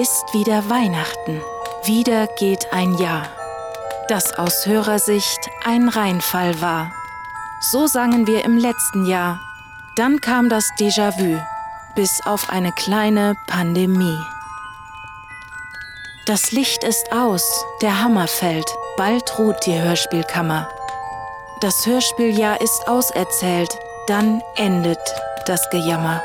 Ist wieder Weihnachten. Wieder geht ein Jahr. Das aus Hörersicht ein Reinfall war. So sangen wir im letzten Jahr. Dann kam das Déjà-vu, bis auf eine kleine Pandemie. Das Licht ist aus, der Hammer fällt, bald ruht die Hörspielkammer. Das Hörspieljahr ist auserzählt, dann endet das Gejammer.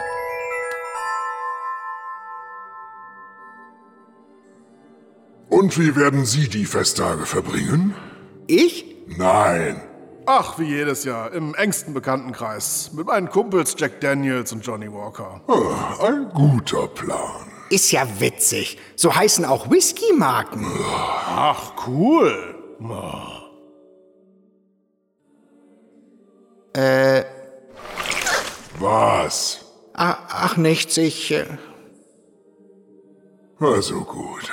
Und wie werden Sie die Festtage verbringen? Ich? Nein. Ach, wie jedes Jahr, im engsten Bekanntenkreis. Mit meinen Kumpels Jack Daniels und Johnny Walker. Ah, ein guter Plan. Ist ja witzig. So heißen auch Whisky-Marken. Ach, cool. Äh, Was? ah, ach nichts, ich... Äh, Also gut.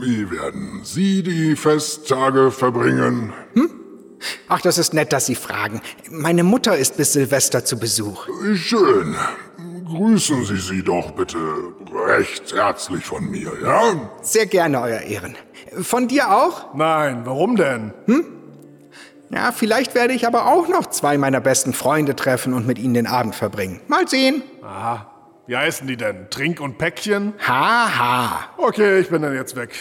Wie werden Sie die Festtage verbringen? ach, das ist nett, dass Sie fragen. Meine Mutter ist bis Silvester zu Besuch. Schön. Grüßen Sie sie doch bitte recht herzlich von mir, ja? Sehr gerne, Euer Ehren. Von dir auch? Nein, warum denn? Ja, vielleicht werde ich aber auch noch zwei meiner besten Freunde treffen und mit ihnen den Abend verbringen. Mal sehen. Wie heißen die denn? Trink und Päckchen? Haha. Okay, ich bin dann jetzt weg.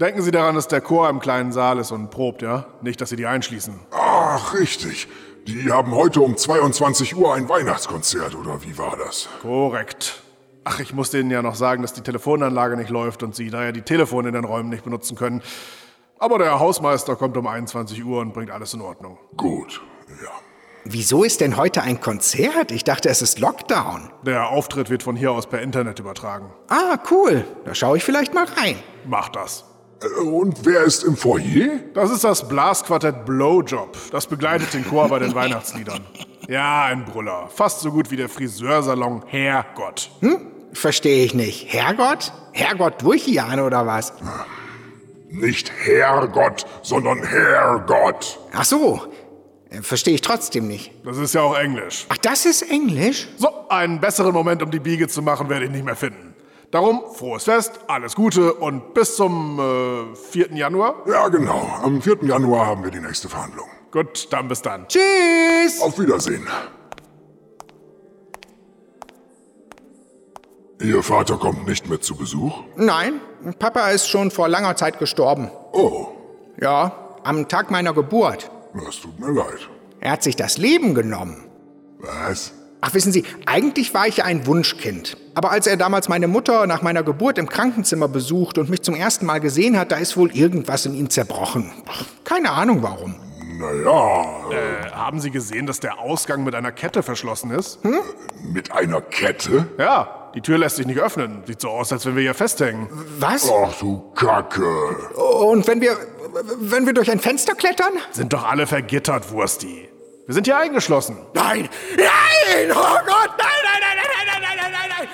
Denken Sie daran, dass der Chor im kleinen Saal ist und probt, ja? Nicht, dass Sie die einschließen. Ach, richtig. Die haben heute um 22 Uhr ein Weihnachtskonzert, oder wie war das? Korrekt. Ach, ich muss denen ja noch sagen, dass die Telefonanlage nicht läuft und sie daher die Telefone in den Räumen nicht benutzen können. Aber der Hausmeister kommt um 21 Uhr und bringt alles in Ordnung. Gut, ja. Wieso ist denn heute ein Konzert? Ich dachte, es ist Lockdown. Der Auftritt wird von hier aus per Internet übertragen. Ah, cool. Da schaue ich vielleicht mal rein. Macht das. Äh, Und wer ist im Foyer? Das ist das Blasquartett Blowjob. Das begleitet den Chor bei den Weihnachtsliedern. Ja, ein Brüller. Fast so gut wie der Friseursalon Herrgott. Verstehe ich nicht. Herrgott? Herrgott Durchian oder was? Nicht Herrgott, sondern Herrgott. Ach so. Äh, Verstehe ich trotzdem nicht. Das ist ja auch Englisch. Ach, das ist Englisch? So, einen besseren Moment, um die Biege zu machen, werde ich nicht mehr finden. Darum, frohes Fest, alles Gute und bis zum äh, 4. Januar. Ja, genau. Am 4. Januar haben wir die nächste Verhandlung. Gut, dann bis dann. Tschüss. Auf Wiedersehen. Ihr Vater kommt nicht mit zu Besuch? Nein, Papa ist schon vor langer Zeit gestorben. Oh, Ja, am Tag meiner Geburt. Das tut mir leid. Er hat sich das Leben genommen. Was? Ach, wissen Sie, eigentlich war ich ja ein Wunschkind. Aber als er damals meine Mutter nach meiner Geburt im Krankenzimmer besucht und mich zum ersten Mal gesehen hat, da ist wohl irgendwas in ihm zerbrochen. Ach, Keine Ahnung warum. Naja, Äh, haben Sie gesehen, dass der Ausgang mit einer Kette verschlossen ist? mit einer Kette? Ja, die Tür lässt sich nicht öffnen. Sieht so aus, als wenn wir hier festhängen. Was? Ach du Kacke. Und wenn wir, wenn wir durch ein Fenster klettern? Sind doch alle vergittert, Wursti. Wir sind hier eingeschlossen. Nein! Nein! Oh Gott! Nein, nein, nein, nein, nein, nein, nein, nein, nein!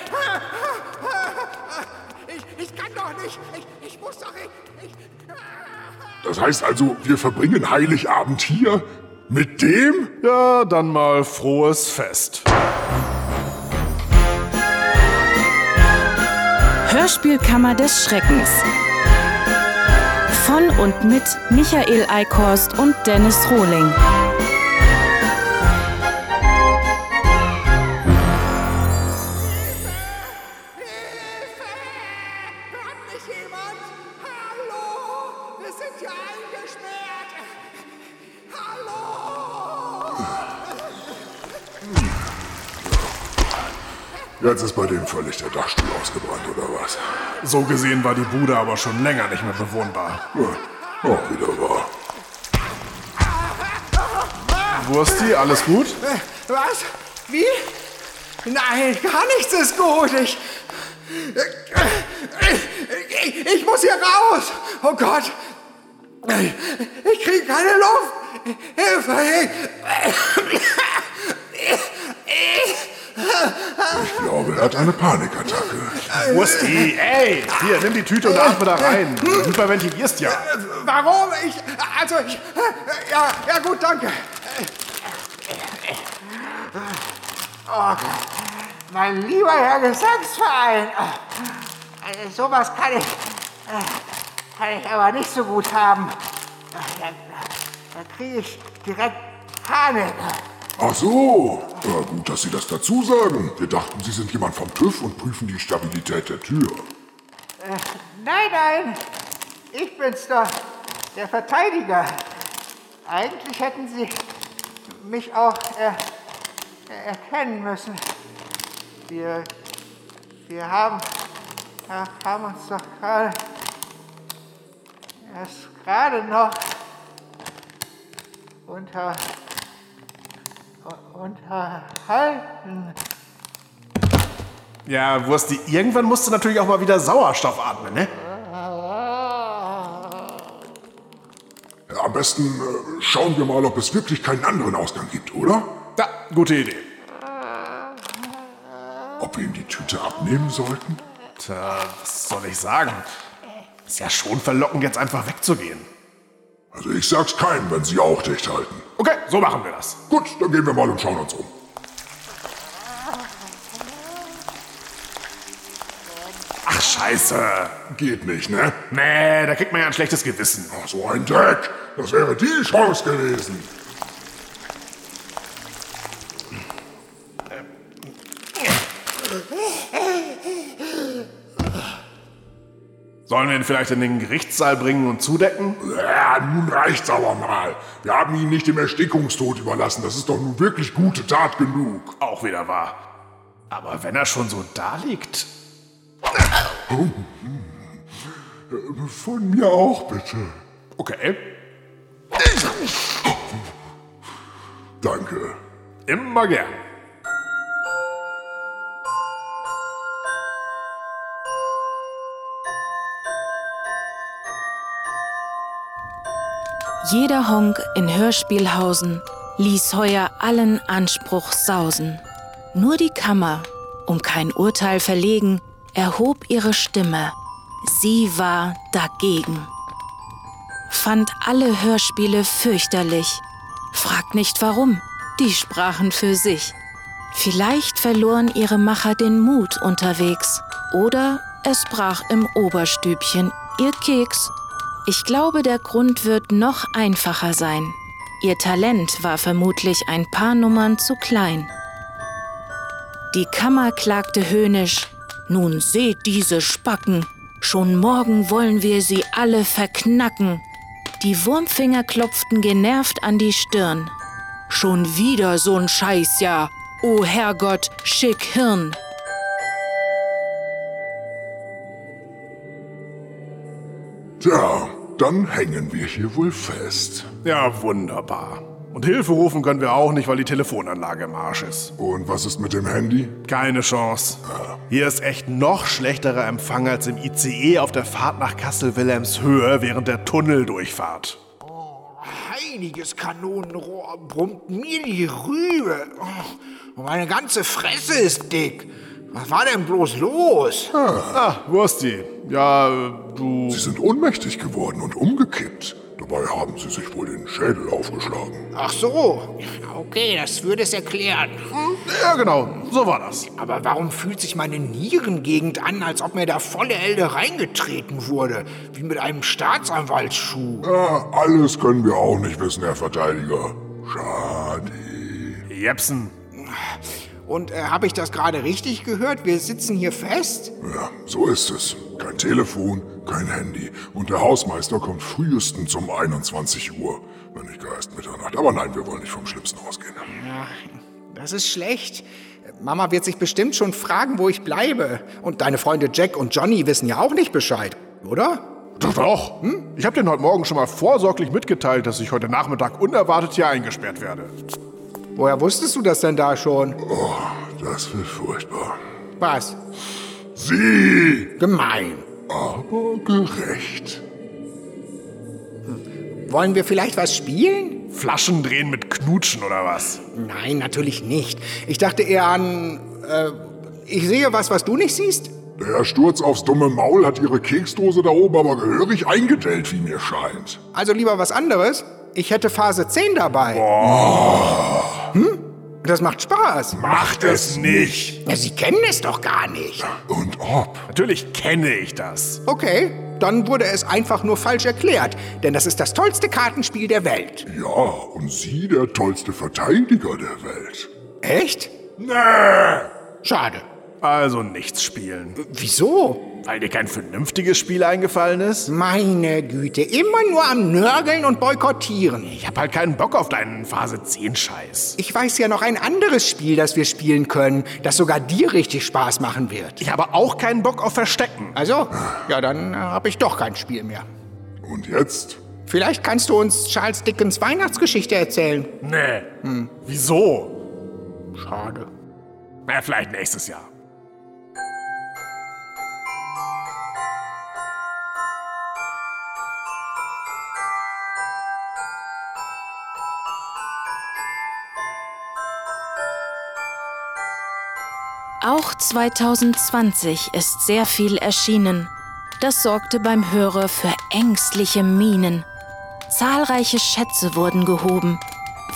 Ich, ich kann doch nicht! Ich, ich muss doch... Ich, ich, Das heißt also, wir verbringen Heiligabend hier? Mit dem? Ja, dann mal frohes Fest. Hörspielkammer des Schreckens. Von und mit Michael Eickhorst und Dennis Rohling. Jetzt ist bei dem völlig der Dachstuhl ausgebrannt, oder was? So gesehen war die Bude aber schon länger nicht mehr bewohnbar. Ja, auch wieder wahr. Wursti, alles gut? Was? Wie? Nein, gar nichts ist gut. Ich. Ich, ich muss hier raus. Oh Gott. Ich kriege keine Luft. Hilfe. Ich glaube, er hat eine Panikattacke. Wursti, ey! Hier, nimm die Tüte und atme da rein. Du hyperventilierst ja. Warum? Ich. Also, ich. Ja, ja, gut, danke. Oh. Mein lieber Herr Gesangsverein. Also sowas kann ich, kann ich aber nicht so gut haben. Da, da kriege ich direkt Panik. Ach so. Ja, gut, dass Sie das dazu sagen. Wir dachten, Sie sind jemand vom TÜV und prüfen die Stabilität der Tür. Nein, nein, ich bin's doch, der Verteidiger. Eigentlich hätten Sie mich auch äh, erkennen müssen. Wir, wir haben, ja, haben uns doch gerade erst gerade noch unter, unterhalten. Ja, Wursti, irgendwann musst du natürlich auch mal wieder Sauerstoff atmen, ne? Ja, am besten äh, schauen wir mal, ob es wirklich keinen anderen Ausgang gibt, oder? Ja, gute Idee. Ob wir ihm die Tüte abnehmen sollten? Tja, was soll ich sagen? Ist ja schon verlockend, jetzt einfach wegzugehen. Also ich sag's keinem, wenn Sie auch dicht halten. Okay, so machen wir das. Gut, dann gehen wir mal und schauen uns um. Ach, scheiße. Geht nicht, ne? Nee, da kriegt man ja ein schlechtes Gewissen. Ach, so ein Dreck. Das wäre die Chance gewesen. Sollen wir ihn vielleicht in den Gerichtssaal bringen und zudecken? Ja, nun reicht's aber mal. Wir haben ihn nicht dem Erstickungstod überlassen. Das ist doch nun wirklich gute Tat genug. Auch wieder wahr. Aber wenn er schon so da liegt. Von mir auch, bitte. Okay. Danke. Immer gern. Jeder Honk in Hörspielhausen ließ heuer allen Anspruch sausen. Nur die Kammer, um kein Urteil verlegen, erhob ihre Stimme. Sie war dagegen. Fand alle Hörspiele fürchterlich. Fragt nicht warum, die sprachen für sich. Vielleicht verloren ihre Macher den Mut unterwegs. Oder es brach im Oberstübchen ihr Keks. Ich glaube, der Grund wird noch einfacher sein. Ihr Talent war vermutlich ein paar Nummern zu klein. Die Kammer klagte höhnisch, nun seht diese Spacken, schon morgen wollen wir sie alle verknacken. Die Wurmfinger klopften genervt an die Stirn. Schon wieder so'n Scheißjahr, o Herrgott, schick Hirn. Tja, dann hängen wir hier wohl fest. Ja, wunderbar. Und Hilfe rufen können wir auch nicht, weil die Telefonanlage im Arsch ist. Und was ist mit dem Handy? Keine Chance. Hier ist echt noch schlechterer Empfang als im ICE auf der Fahrt nach Kassel-Wilhelmshöhe während der Tunneldurchfahrt. Heiliges Kanonenrohr brummt mir die Rübe. Oh, meine ganze Fresse ist dick. Was war denn bloß los? Ah, Wursti. Ja, du... Sie sind ohnmächtig geworden und umgekippt. Dabei haben Sie sich wohl den Schädel aufgeschlagen. Ach so. Okay, das würde es erklären. Ja, genau. So war das. Aber warum fühlt sich meine Nierengegend an, als ob mir da volle Elde reingetreten wurde? Wie mit einem Staatsanwaltsschuh. Ja, alles können wir auch nicht wissen, Herr Verteidiger. Schade. Jepsen. Und äh, habe ich das gerade richtig gehört? Wir sitzen hier fest? Ja, so ist es. Kein Telefon, kein Handy. Und der Hausmeister kommt frühestens um 21 Uhr. Wenn nicht gar erst Mitternacht. Aber nein, wir wollen nicht vom Schlimmsten ausgehen. Ja, das ist schlecht. Mama wird sich bestimmt schon fragen, wo ich bleibe. Und deine Freunde Jack und Johnny wissen ja auch nicht Bescheid, oder? Doch, doch. Hm? Ich habe denen heute Morgen schon mal vorsorglich mitgeteilt, dass ich heute Nachmittag unerwartet hier eingesperrt werde. Woher wusstest du das denn da schon? Oh, das wird furchtbar. Was? Sie! Gemein. Aber gerecht. Wollen wir vielleicht was spielen? Flaschen drehen mit Knutschen oder was? Nein, natürlich nicht. Ich dachte eher an. Äh, ich sehe was, was du nicht siehst. Der Sturz aufs dumme Maul hat ihre Keksdose da oben aber gehörig eingedellt, wie mir scheint. Also lieber was anderes. Ich hätte Phase 10 dabei. Hm? Das macht Spaß. Macht es nicht. Ja, Sie kennen es doch gar nicht. Und ob. Natürlich kenne ich das. Okay, dann wurde es einfach nur falsch erklärt, denn das ist das tollste Kartenspiel der Welt. Ja, und Sie der tollste Verteidiger der Welt. Echt? Nee! Schade. Also nichts spielen. Wieso? Weil dir kein vernünftiges Spiel eingefallen ist? Meine Güte, immer nur am Nörgeln und Boykottieren. Ich hab halt keinen Bock auf deinen Phase 10 Scheiß. Ich weiß ja noch ein anderes Spiel, das wir spielen können, das sogar dir richtig Spaß machen wird. Ich habe auch keinen Bock auf Verstecken. Also, ja, dann äh, habe ich doch kein Spiel mehr. Und jetzt? Vielleicht kannst du uns Charles Dickens Weihnachtsgeschichte erzählen. Nee. Wieso? Schade. Na, vielleicht nächstes Jahr. Auch 2020 ist sehr viel erschienen. Das sorgte beim Hörer für ängstliche Mienen. Zahlreiche Schätze wurden gehoben.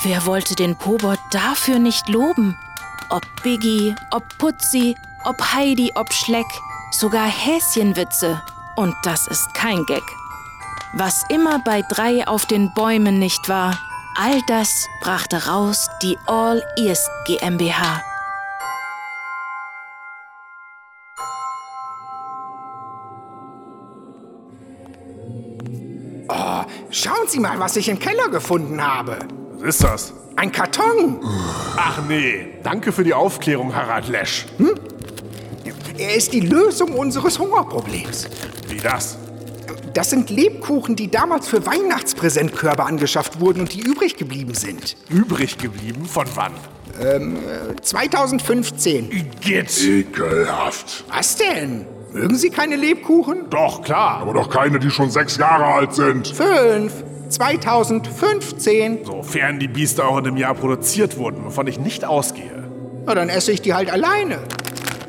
Wer wollte den Pobot dafür nicht loben? Ob Biggie, ob Putzi, ob Heidi, ob Schleck, sogar Häschenwitze. Und das ist kein Gag. Was immer bei drei auf den Bäumen nicht war, all das brachte raus die All Ears GmbH. Schauen Sie mal, was ich im Keller gefunden habe. Was ist das? Ein Karton. Ach nee. Danke für die Aufklärung, Harald Lesch. Er ist die Lösung unseres Hungerproblems. Wie das? Das sind Lebkuchen, die damals für Weihnachtspräsentkörbe angeschafft wurden und die übrig geblieben sind. Übrig geblieben von wann? 2015. Igitt. Ekelhaft. Was denn? Mögen Sie keine Lebkuchen? Doch, klar. Aber doch keine, die schon sechs Jahre alt sind. Fünf. 2015. Sofern die Biester auch in dem Jahr produziert wurden, wovon ich nicht ausgehe. Na, dann esse ich die halt alleine.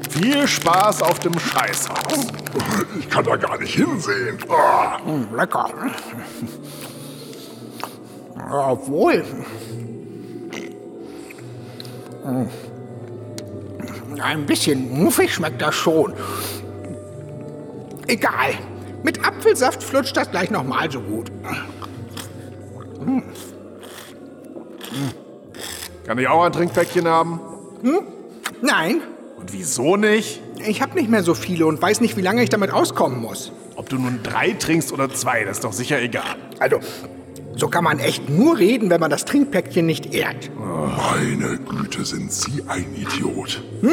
Viel Spaß auf dem Scheißhaus. Ich kann da gar nicht hinsehen. Ah. Hm, lecker. Obwohl. Hm. Ein bisschen muffig schmeckt das schon. Egal. Mit Apfelsaft flutscht das gleich nochmal so gut. Kann ich auch ein Trinkpäckchen haben? Nein, Und wieso nicht? ich habe nicht mehr so viele und weiß nicht, wie lange ich damit auskommen muss. Ob du nun drei trinkst oder zwei, das ist doch sicher egal. Also, so kann man echt nur reden, wenn man das Trinkpäckchen nicht ehrt. Meine Güte, sind Sie ein Idiot. Hm?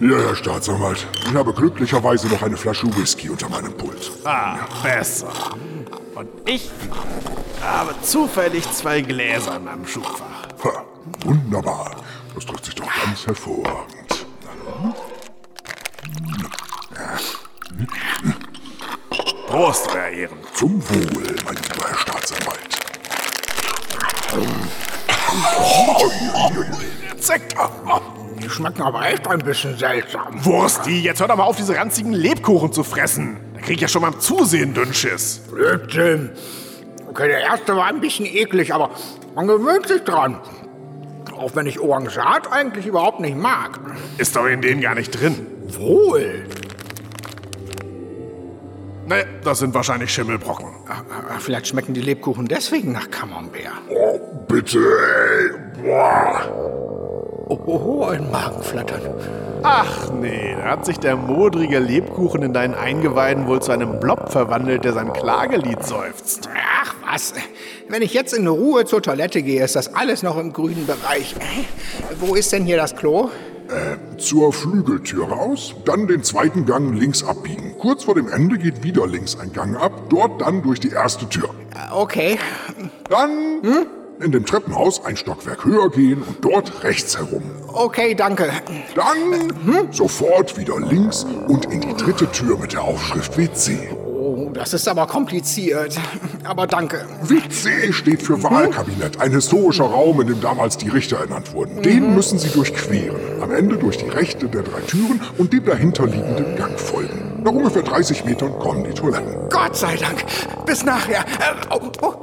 Ja, Herr Staatsanwalt. Ich habe glücklicherweise noch eine Flasche Whisky unter meinem Pult. Ah, besser. Und ich habe zufällig zwei Gläser in meinem Schubfach. Ha, wunderbar. Das trifft sich doch ganz hervorragend. Prost, euer Ehren. Zum Wohl, mein lieber Herr Staatsanwalt. Zecker. Die schmecken aber echt ein bisschen seltsam. Wursti, jetzt hör doch mal auf, diese ranzigen Lebkuchen zu fressen. Da krieg ich ja schon beim Zusehen Dünnschiss. Blödsinn. Okay, der erste war ein bisschen eklig, aber man gewöhnt sich dran. Auch wenn ich Orangat eigentlich überhaupt nicht mag. Ist doch in denen gar nicht drin. Wohl. Ne, das sind wahrscheinlich Schimmelbrocken. Vielleicht schmecken die Lebkuchen deswegen nach Camembert. Oh, bitte, ey. Boah. Oh, ein Magenflattern. Ach nee, da hat sich der modrige Lebkuchen in deinen Eingeweiden wohl zu einem Blob verwandelt, der sein Klagelied seufzt. Ach was, wenn ich jetzt in Ruhe zur Toilette gehe, ist das alles noch im grünen Bereich. Wo ist denn hier das Klo? Zur Flügeltür raus, dann den zweiten Gang links abbiegen. Kurz vor dem Ende geht wieder links ein Gang ab, dort dann durch die erste Tür. Äh, Okay, Dann in dem Treppenhaus ein Stockwerk höher gehen und dort rechts herum. okay, danke. Dann sofort wieder links und in die dritte Tür mit der Aufschrift WC. Oh, das ist aber kompliziert. Aber danke. WC steht für Wahlkabinett, ein historischer Raum, in dem damals die Richter ernannt wurden. Den müssen sie durchqueren. Am Ende durch die rechte der drei Türen und dem dahinterliegenden Gang folgen. Nach ungefähr 30 Metern kommen die Toiletten. Gott sei Dank. Bis nachher. Äh, oh, oh.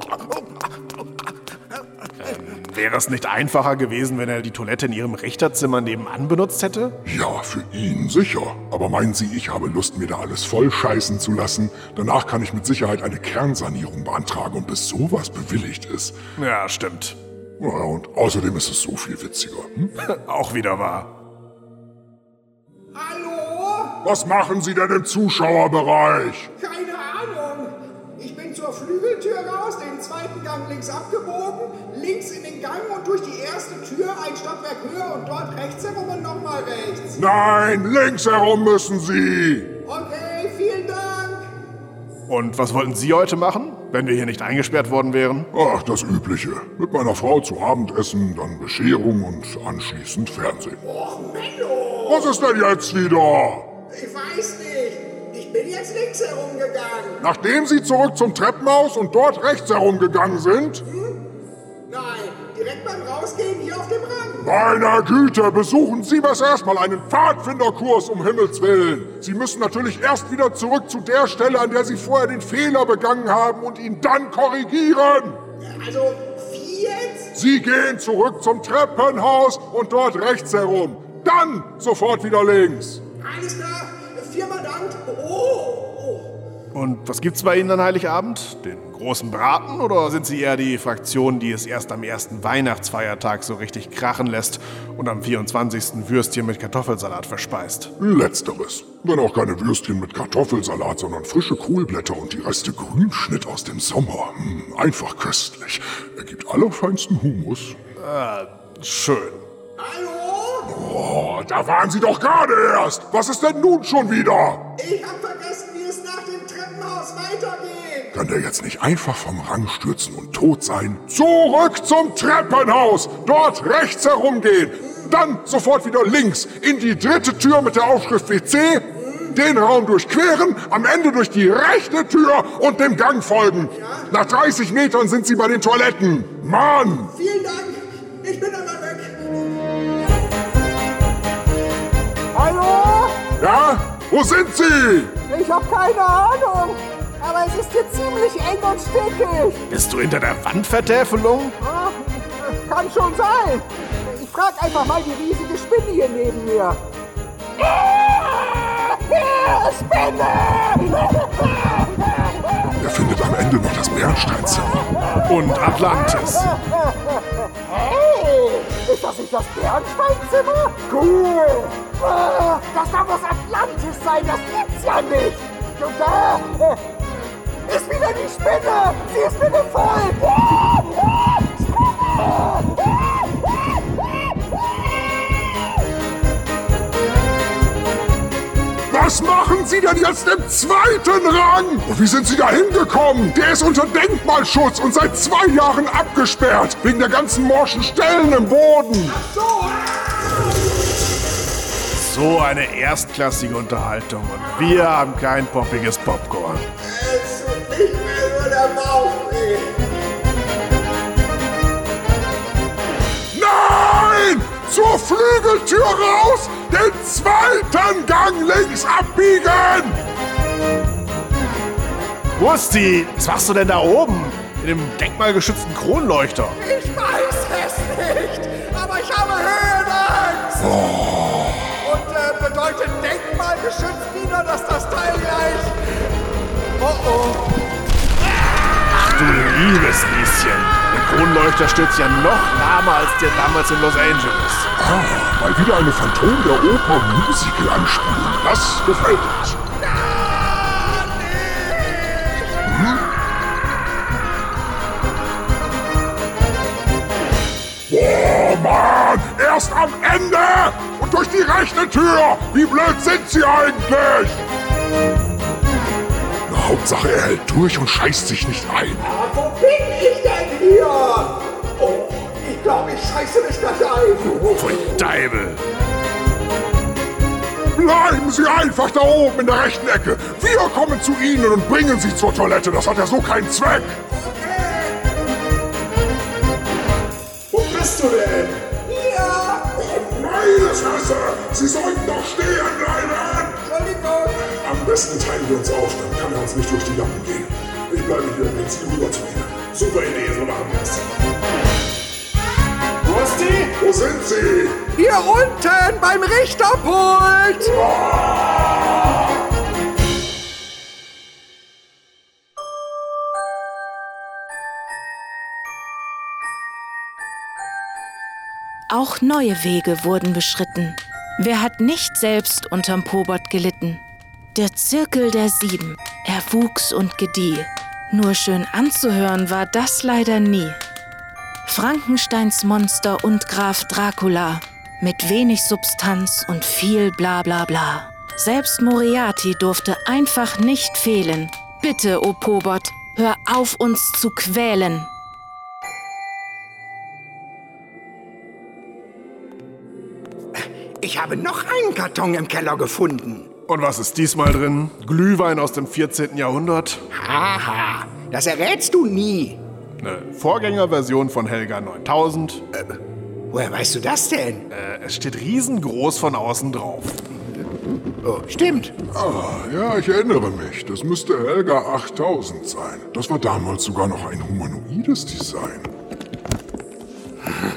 Wäre es nicht einfacher gewesen, wenn er die Toilette in Ihrem Richterzimmer nebenan benutzt hätte? Ja, für ihn sicher. Aber meinen Sie, ich habe Lust, mir da alles voll scheißen zu lassen? Danach kann ich mit Sicherheit eine Kernsanierung beantragen und bis sowas bewilligt ist. Ja, stimmt. Ja, und außerdem ist es so viel witziger. Hm? Auch wieder wahr. Hallo? Was machen Sie denn im Zuschauerbereich? Keine Ahnung. Ich bin zur Flügeltür raus, den zweiten Gang links abgebogen, links in den Gang und durch die erste Tür ein Stockwerk höher und dort rechts herum und nochmal rechts. Nein, links herum müssen Sie. Okay, vielen Dank. Und was wollten Sie heute machen, wenn wir hier nicht eingesperrt worden wären? Ach, das Übliche. Mit meiner Frau zu Abendessen, dann Bescherung und anschließend Fernsehen. Och, Menno. Was ist denn jetzt wieder? Ich weiß nicht. Ich bin jetzt links herumgegangen. Nachdem Sie zurück zum Treppenhaus und dort rechts herumgegangen sind? Nein, direkt beim Rausgehen hier auf dem Rang. Meine Güte, besuchen Sie besser erstmal einen Pfadfinderkurs, um Himmels Willen. Sie müssen natürlich erst wieder zurück zu der Stelle, an der Sie vorher den Fehler begangen haben und ihn dann korrigieren. Also, wie jetzt? Sie gehen zurück zum Treppenhaus und dort rechts herum. Dann sofort wieder links. Alles klar, viermal Dank. Oh, oh. Und was gibt's bei Ihnen an Heiligabend? Den großen Braten oder sind Sie eher die Fraktion, die es erst am ersten Weihnachtsfeiertag so richtig krachen lässt und am 24. Würstchen mit Kartoffelsalat verspeist? Letzteres. Wenn auch keine Würstchen mit Kartoffelsalat, sondern frische Kohlblätter und die Reste Grünschnitt aus dem Sommer. Hm, einfach köstlich. Ergibt allerfeinsten Humus. Schön. Hallo? Oh, da waren Sie doch gerade erst. Was ist denn nun schon wieder? Ich hab Kann der jetzt nicht einfach vom Rang stürzen und tot sein? Zurück zum Treppenhaus! Dort rechts herumgehen! Dann sofort wieder links in die dritte Tür mit der Aufschrift WC, den Raum durchqueren, am Ende durch die rechte Tür und dem Gang folgen. Nach 30 Metern sind Sie bei den Toiletten. Mann! Vielen Dank. Ich bin einmal weg. Hallo? Ja? Wo sind Sie? Ich habe keine Ahnung. Aber es ist hier ziemlich eng und stickig. Bist du hinter der Wandvertäfelung? Ah, Kann schon sein. Ich frag einfach mal die riesige Spinne hier neben mir. Ah, Spinne! Er findet am Ende noch das Bernsteinzimmer. Und Atlantis. Hey, ist das nicht das Bernsteinzimmer? Cool. Ah, Das darf das Atlantis sein, das gibt's ja nicht. Und da ist wieder die Spinne. Sie ist wieder voll. Ah, ah, Spinne! Was machen Sie denn jetzt im zweiten Rang? Und wie sind Sie da hingekommen? Der ist unter Denkmalschutz und seit zwei Jahren abgesperrt. Wegen der ganzen morschen Stellen im Boden. So eine erstklassige Unterhaltung und wir haben kein poppiges Popcorn. Nicht mehr nur der Bauch weh. Nein! Zur Flügeltür raus! Den zweiten Gang links abbiegen! Wusti, was machst du denn da oben? In dem denkmalgeschützten Kronleuchter. Ich weiß es nicht, aber ich habe Höhenangst. Und äh, bedeutet denkmalgeschützt wieder, dass das Teil gleich... Oh oh. Liebes Lieschen. Der Kronleuchter stürzt ja noch lahmer als der damals in Los Angeles. Ah, mal wieder eine Phantom der Oper Musical anspielen. Das gefällt uns. Oh Mann! Erst am Ende! Und durch die rechte Tür! Wie blöd sind Sie eigentlich? Hauptsache, er hält durch und scheißt sich nicht ein. Wo bin ich denn hier? Oh, ich glaube, ich scheiße mich gleich ein. Pfui Deibel. Bleiben Sie einfach da oben in der rechten Ecke. Wir kommen zu Ihnen und bringen Sie zur Toilette. Das hat ja so keinen Zweck. Wo bist du denn? Hier. Meine Fresse! Sie sollten doch stehen besten teilen wir uns auf, dann kann er uns nicht durch die Lappen gehen. Ich bleibe hier, wenn Sie rüber zu Ihnen. Super Idee, so machen wir es. Wo sind sie? Hier unten beim Richterpult! Auch neue Wege wurden beschritten. Wer hat nicht selbst unterm Pobot gelitten? Der Zirkel der Sieben. Er wuchs und gedieh. Nur schön anzuhören war das leider nie. Frankensteins Monster und Graf Dracula. Mit wenig Substanz und viel bla bla bla. Selbst Moriarty durfte einfach nicht fehlen. Bitte, o Pobot, hör auf uns zu quälen. Ich habe noch einen Karton im Keller gefunden. Und was ist diesmal drin? Glühwein aus dem 14. Jahrhundert? Haha, das errätst du nie. Eine Vorgängerversion von Helga 9000. Woher weißt du das denn? Äh, es steht riesengroß von außen drauf. Oh, stimmt. Ah, ja, ich erinnere mich. Das müsste Helga 8000 sein. Das war damals sogar noch ein humanoides Design.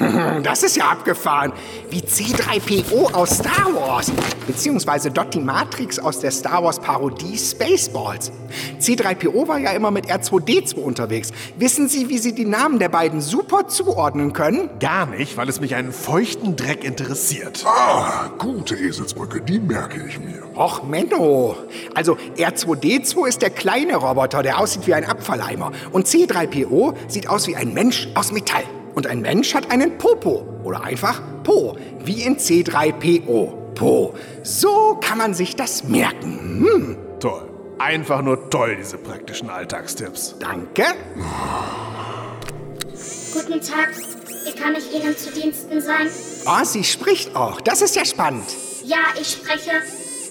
Das ist ja abgefahren. Wie C3PO aus Star Wars. Beziehungsweise Dottie Matrix aus der Star Wars Parodie Spaceballs. C3PO war ja immer mit R2D2 unterwegs. Wissen Sie, wie Sie die Namen der beiden super zuordnen können? Gar nicht, weil es mich einen feuchten Dreck interessiert. Ah, gute Eselsbrücke, die merke ich mir. Och, Menno. Also R2D2 ist der kleine Roboter, der aussieht wie ein Abfalleimer. Und C3PO sieht aus wie ein Mensch aus Metall. Und ein Mensch hat einen Popo. Oder einfach Po. Wie in C3PO. Po. So kann man sich das merken. Hm, Toll. Einfach nur toll, diese praktischen Alltagstipps. danke. Guten Tag. Wie kann ich Ihnen zu Diensten sein? Oh, sie spricht auch. Das ist ja spannend. Ja, ich spreche.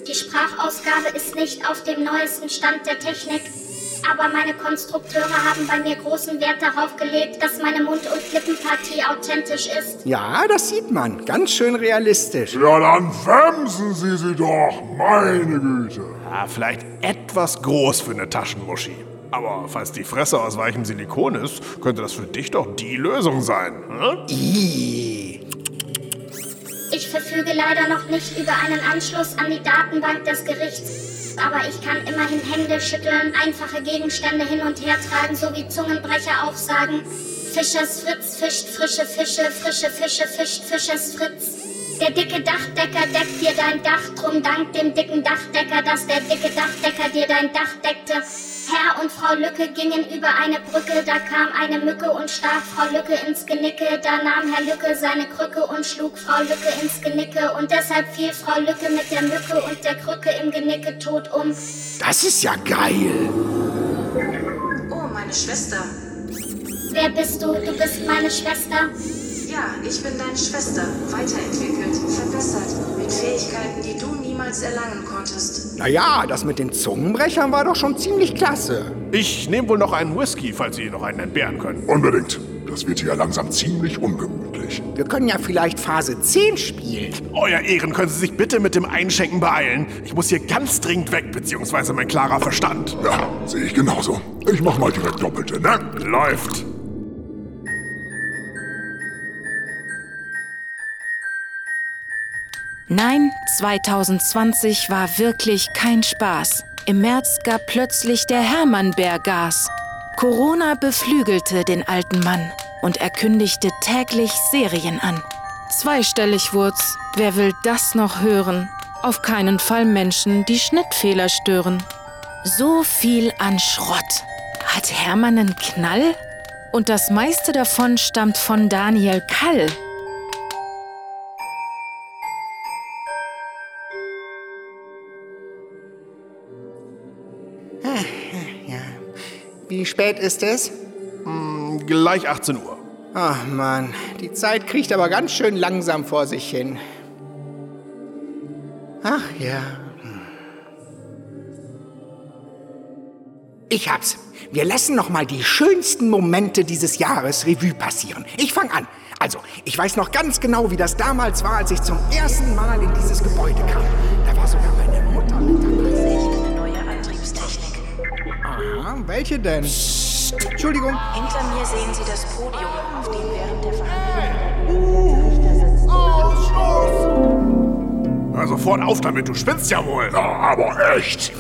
Die Sprachausgabe ist nicht auf dem neuesten Stand der Technik. Aber meine Konstrukteure haben bei mir großen Wert darauf gelegt, dass meine Mund- und Lippenpartie authentisch ist. Ja, das sieht man. Ganz schön realistisch. Ja, dann wemsen Sie sie doch, meine Güte. Ah, vielleicht etwas groß für eine Taschenmuschi. Aber falls die Fresse aus weichem Silikon ist, könnte das für dich doch die Lösung sein. Hm? Ich verfüge leider noch nicht über einen Anschluss an die Datenbank des Gerichts. Aber ich kann immerhin Hände schütteln, einfache Gegenstände hin und her tragen sowie Zungenbrecher aufsagen. Fischers Fritz fischt frische Fische, frische Fische fischt Fischers Fritz. Der dicke Dachdecker deckt dir dein Dach, drum dank dem dicken Dachdecker, dass der dicke Dachdecker dir dein Dach deckte. Herr und Frau Lücke gingen über eine Brücke, da kam eine Mücke und stach Frau Lücke ins Genicke. Da nahm Herr Lücke seine Krücke und schlug Frau Lücke ins Genicke. Und deshalb fiel Frau Lücke mit der Mücke und der Krücke im Genicke tot um. Das ist ja geil. Oh, meine Schwester. Wer bist du? Du bist meine Schwester. Ja, ich bin deine Schwester. Weiterentwickelt, verbessert, mit Fähigkeiten, die du niemals erlangen konntest. Naja, das mit den Zungenbrechern war doch schon ziemlich klasse. Ich nehme wohl noch einen Whisky, falls Sie noch einen entbehren können. Unbedingt. Das wird hier langsam ziemlich ungemütlich. Wir können ja vielleicht Phase 10 spielen. Euer Ehren, können Sie sich bitte mit dem Einschenken beeilen? Ich muss hier ganz dringend weg, beziehungsweise mein klarer Verstand. Ja, sehe ich genauso. Ich mach mal direkt Doppelte, ne? Läuft. Nein, 2020 war wirklich kein Spaß. Im März gab plötzlich der Hermannbär Gas. Corona beflügelte den alten Mann und er kündigte täglich Serien an. Zweistellig wurd's. Wer will das noch hören? Auf keinen Fall Menschen, die Schnittfehler stören. So viel an Schrott. Hat Hermann einen Knall? Und das meiste davon stammt von Daniel Kall. Wie spät ist es? Gleich 18 Uhr. Ach Mann, die Zeit kriecht aber ganz schön langsam vor sich hin. Ach ja. Hm. Ich hab's. Wir lassen noch mal die schönsten Momente dieses Jahres Revue passieren. Ich fang an. Also, ich weiß noch ganz genau, wie das damals war, als ich zum ersten Mal in dieses Gebäude kam. Da war sogar Welche denn? Entschuldigung. Hinter mir sehen Sie das Podium, auf dem während der Verhandlungen der Richter sitzen. los! Hör sofort auf damit, du spinnst ja wohl. Na, aber echt.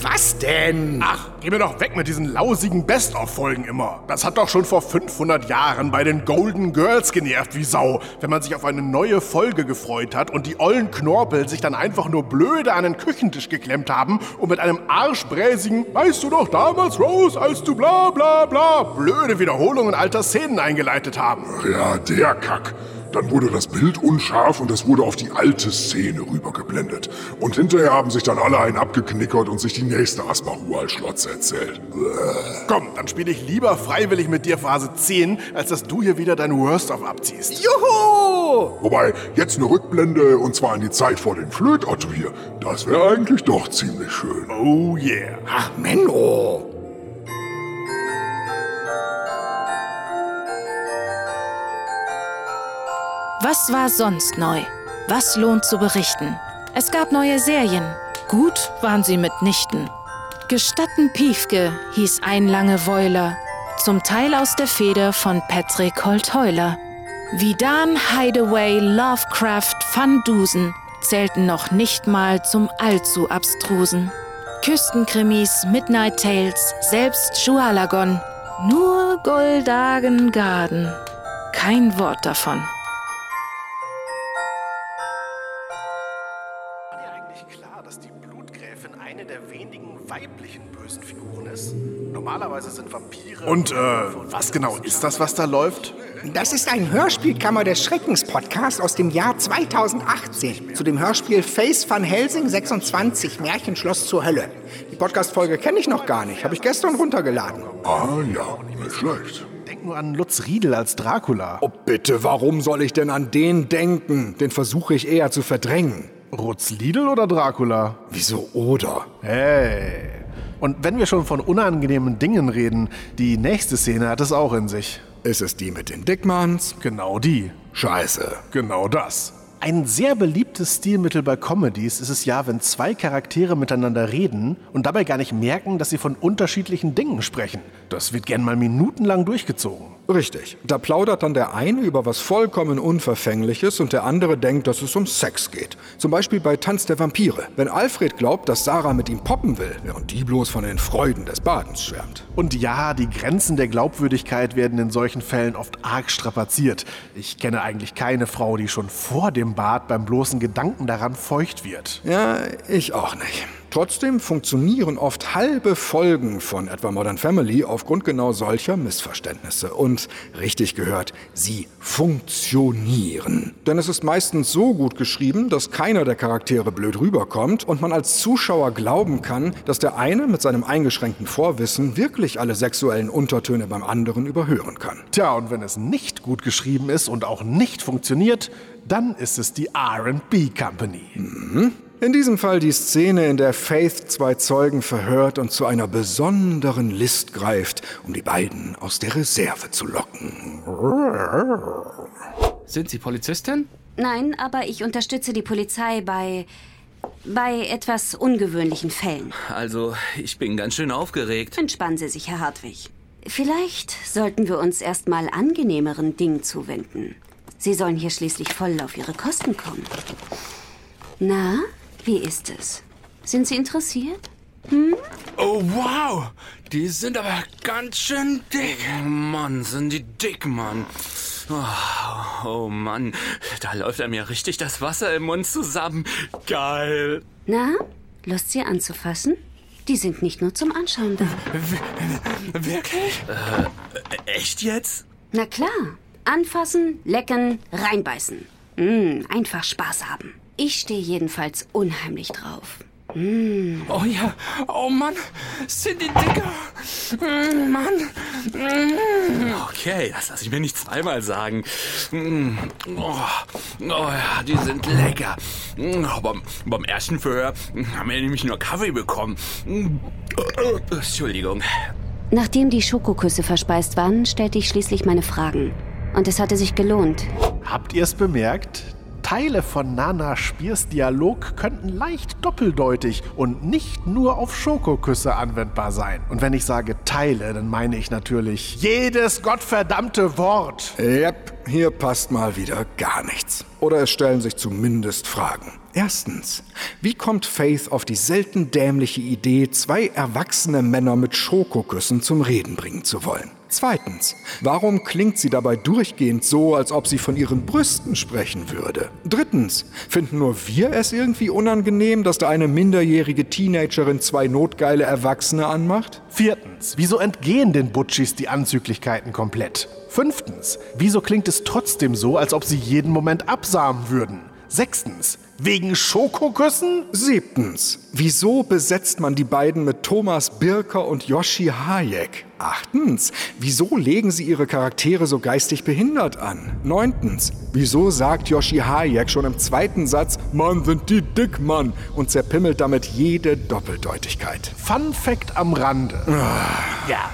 Was denn? Ach, geh mir doch weg mit diesen lausigen Best-of-Folgen immer. Das hat doch schon vor 500 Jahren bei den Golden Girls genervt wie Sau, wenn man sich auf eine neue Folge gefreut hat und die ollen Knorpel sich dann einfach nur blöde an den Küchentisch geklemmt haben und mit einem arschbräsigen Weißt du doch damals, Rose, als du bla bla bla blöde Wiederholungen alter Szenen eingeleitet haben. Ja, der Kack. Dann wurde das Bild unscharf und es wurde auf die alte Szene rübergeblendet. Und hinterher haben sich dann alle einen abgeknickert und sich die nächste Asmarual-Schlotze erzählt. Komm, dann spiele ich lieber freiwillig mit dir Phase 10, als dass du hier wieder dein Worst-of abziehst. Juhu! Wobei, jetzt eine Rückblende und zwar in die Zeit vor dem Flötotto hier. Das wäre eigentlich doch ziemlich schön. Oh yeah. Ach, Menno. Was war sonst neu? Was lohnt zu berichten? Es gab neue Serien. Gut waren sie mitnichten. Gestatten Piefke hieß ein lange Wäuler, zum Teil aus der Feder von Patrick Holtheuler. Vidan, Hideaway, Lovecraft, Van Dusen zählten noch nicht mal zum allzu abstrusen. Küstenkrimis, Midnight Tales, selbst Schualagon. Nur Goldagen Garden. Kein Wort davon. Normalerweise sind Vampire. Und, äh, was genau ist das, was da läuft? Das ist ein Hörspielkammer des Schreckens Podcast aus dem Jahr 2018 zu dem Hörspiel Face van Helsing 26 Märchenschloss zur Hölle. Die Podcast-Folge kenne ich noch gar nicht, habe ich gestern runtergeladen. Ah ja, nicht schlecht. Denk nur an Lutz Riedel als Dracula. Oh bitte, warum soll ich denn an den denken? Den versuche ich eher zu verdrängen. Rutz Riedel oder Dracula? Wieso oder? Hey. Und wenn wir schon von unangenehmen Dingen reden, die nächste Szene hat es auch in sich. Ist es die mit den Dickmanns? Genau die. Scheiße. Genau das. Ein sehr beliebtes Stilmittel bei Comedies ist es ja, wenn zwei Charaktere miteinander reden und dabei gar nicht merken, dass sie von unterschiedlichen Dingen sprechen. Das wird gern mal minutenlang durchgezogen. Richtig. Da plaudert dann der eine über was vollkommen Unverfängliches und der andere denkt, dass es um Sex geht. Zum Beispiel bei Tanz der Vampire. Wenn Alfred glaubt, dass Sarah mit ihm poppen will, während die bloß von den Freuden des Badens schwärmt. Und ja, die Grenzen der Glaubwürdigkeit werden in solchen Fällen oft arg strapaziert. Ich kenne eigentlich keine Frau, die schon vor dem Bad beim bloßen Gedanken daran feucht wird. Ja, ich auch nicht. Trotzdem funktionieren oft halbe Folgen von etwa Modern Family aufgrund genau solcher Missverständnisse. Und richtig gehört, sie funktionieren. Denn es ist meistens so gut geschrieben, dass keiner der Charaktere blöd rüberkommt und man als Zuschauer glauben kann, dass der eine mit seinem eingeschränkten Vorwissen wirklich alle sexuellen Untertöne beim anderen überhören kann. Tja, und wenn es nicht gut geschrieben ist und auch nicht funktioniert, dann ist es die RB Company. In diesem Fall die Szene, in der Faith zwei Zeugen verhört und zu einer besonderen List greift, um die beiden aus der Reserve zu locken. Sind Sie Polizistin? Nein, aber ich unterstütze die Polizei bei. bei etwas ungewöhnlichen Fällen. Also, ich bin ganz schön aufgeregt. Entspannen Sie sich, Herr Hartwig. Vielleicht sollten wir uns erstmal angenehmeren Dingen zuwenden. Sie sollen hier schließlich voll auf Ihre Kosten kommen. Na, wie ist es? Sind Sie interessiert? Oh, wow! Die sind aber ganz schön dick. Mann, sind die dick, Mann. Oh, oh Mann, da läuft einem ja richtig das Wasser im Mund zusammen. Geil. Na, Lust, sie anzufassen? Die sind nicht nur zum Anschauen da. Wirklich? Äh, echt jetzt? Na klar. Anfassen, lecken, reinbeißen. Mm, einfach Spaß haben. Ich stehe jedenfalls unheimlich drauf. Oh ja, oh Mann, sind die dicker. Mm, Mann. Mm. Okay, das lasse ich mir nicht zweimal sagen. Mm, Oh, oh ja, die sind lecker. Mm, Beim, beim ersten Verhör haben wir nämlich nur Kaffee bekommen. Mm, Entschuldigung. Nachdem die Schokoküsse verspeist waren, stellte ich schließlich meine Fragen. Und es hatte sich gelohnt. Habt ihr es bemerkt? Teile von Nana Spiers Dialog könnten leicht doppeldeutig und nicht nur auf Schokoküsse anwendbar sein. Und wenn ich sage Teile, dann meine ich natürlich jedes gottverdammte Wort. Yep, hier passt mal wieder gar nichts. oder es stellen sich zumindest Fragen. Erstens, wie kommt Faith auf die selten dämliche Idee, zwei erwachsene Männer mit Schokoküssen zum Reden bringen zu wollen? Zweitens, warum klingt sie dabei durchgehend so, als ob sie von ihren Brüsten sprechen würde? Drittens, finden nur wir es irgendwie unangenehm, dass da eine minderjährige Teenagerin zwei notgeile Erwachsene anmacht? Viertens, wieso entgehen den Butchis die Anzüglichkeiten komplett? Fünftens, wieso klingt es trotzdem so, als ob sie jeden Moment absamen würden? Sechstens, wegen Schokoküssen? Siebtens, wieso besetzt man die beiden mit Thomas Birker und Yoshi Hayek? Achtens, wieso legen sie ihre Charaktere so geistig behindert an? Neuntens, wieso sagt Yoshi Hayek schon im zweiten Satz, Mann sind die dick, Mann, und zerpimmelt damit jede Doppeldeutigkeit? Fun Fact am Rande. Ja,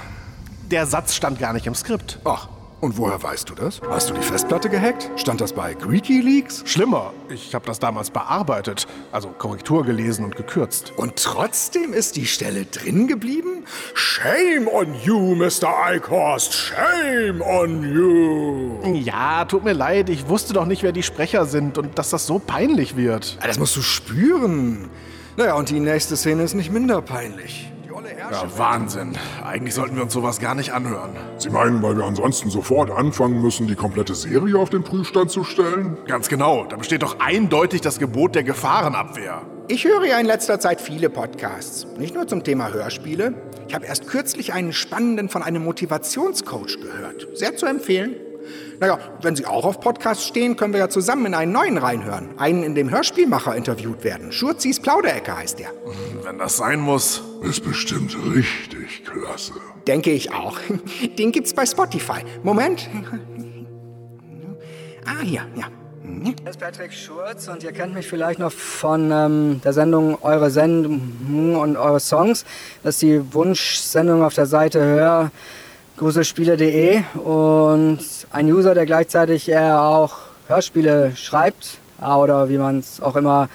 der Satz stand gar nicht im Skript. Ach, und woher weißt du das? Hast du die Festplatte gehackt? Stand das bei Greeky Schlimmer, ich habe das damals bearbeitet, also Korrektur gelesen und gekürzt. Und trotzdem ist die Stelle drin geblieben? Shame on you, Mr. Eichhorst, shame on you. Ja, tut mir leid, ich wusste doch nicht, wer die Sprecher sind und dass das so peinlich wird. Das musst du spüren. Naja, und die nächste Szene ist nicht minder peinlich. Ja, Wahnsinn. Eigentlich sollten wir uns sowas gar nicht anhören. Sie meinen, weil wir ansonsten sofort anfangen müssen, die komplette Serie auf den Prüfstand zu stellen? Ganz genau. Da besteht doch eindeutig das Gebot der Gefahrenabwehr. Ich höre ja in letzter Zeit viele Podcasts. Nicht nur zum Thema Hörspiele. Ich habe erst kürzlich einen spannenden von einem Motivationscoach gehört. Sehr zu empfehlen. Naja, wenn Sie auch auf Podcasts stehen, können wir ja zusammen in einen neuen reinhören. Einen, in dem Hörspielmacher interviewt werden. Schurzis Plauderecke heißt der. Wenn das sein muss. Ist bestimmt richtig klasse. Denke ich auch. Den gibt's bei Spotify. Moment. Ah, hier, ja. Hier ist Patrick Schurz und ihr kennt mich vielleicht noch von ähm, der Sendung Eure Sendung und Eure Songs. Das ist die Wunschsendung auf der Seite Hör gruselspiele.de und ein User, der gleichzeitig eher auch Hörspiele schreibt oder wie man es auch immer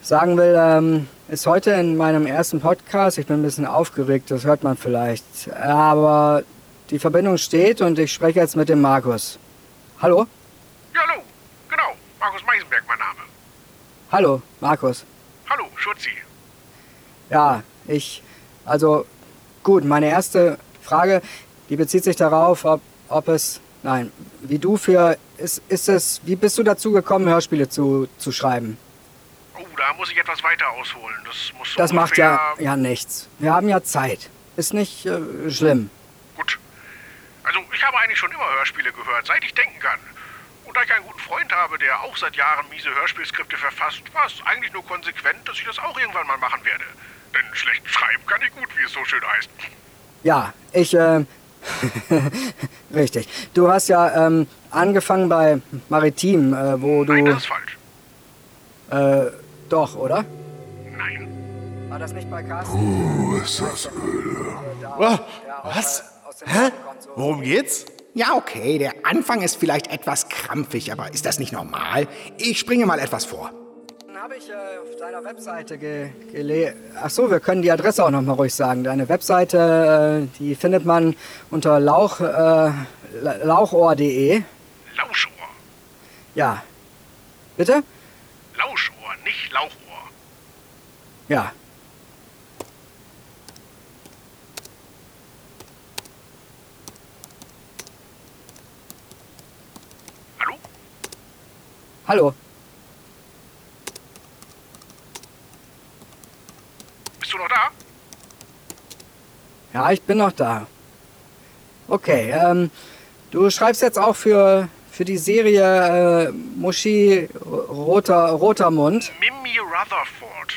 sagen will, ähm, ist heute in meinem ersten Podcast. Ich bin ein bisschen aufgeregt, das hört man vielleicht. Aber die Verbindung steht und ich spreche jetzt mit dem Markus. Hallo? Ja, hallo. Genau. Markus Meisenberg, mein Name. Hallo, Markus. Hallo, Schutzi. Ja, ich. Also, gut, meine erste Frage, die bezieht sich darauf, ob, ob es. Nein, wie du für. Ist, ist es. Wie bist du dazu gekommen, Hörspiele zu, zu schreiben? Oh, da muss ich etwas weiter ausholen. Das muss so Das macht ja, ja nichts. Wir haben ja Zeit. Ist nicht äh, schlimm. Gut. Also, ich habe eigentlich schon immer Hörspiele gehört, seit ich denken kann. Und da ich einen guten Freund habe, der auch seit Jahren miese Hörspielskripte verfasst, war es eigentlich nur konsequent, dass ich das auch irgendwann mal machen werde. Denn schlecht schreiben kann ich gut, wie es so schön heißt. Ja, ich, äh, richtig. Du hast ja ähm, angefangen bei Maritim, äh, wo du. Nein, das ist falsch. Äh, doch, oder? Nein. War das nicht bei Carsten? Puh, ist das öde. Ah, was? Hä? Worum geht's? Ja, okay, der Anfang ist vielleicht etwas krampfig, aber ist das nicht normal? Ich springe mal etwas vor. Habe ich äh, auf deiner Webseite ge gelesen. Ach so, wir können die Adresse auch noch mal ruhig sagen. Deine Webseite, äh, die findet man unter lauch, äh, la- lauchohr.de. Lauschohr. Ja. Bitte? Lauschohr, nicht Lauchohr. Ja. Hallo? Hallo. Bist du noch da? Ja, ich bin noch da. Okay, ähm, du schreibst jetzt auch für, für die Serie äh, Muschi Roter, Roter Mund. Mimi Rutherford.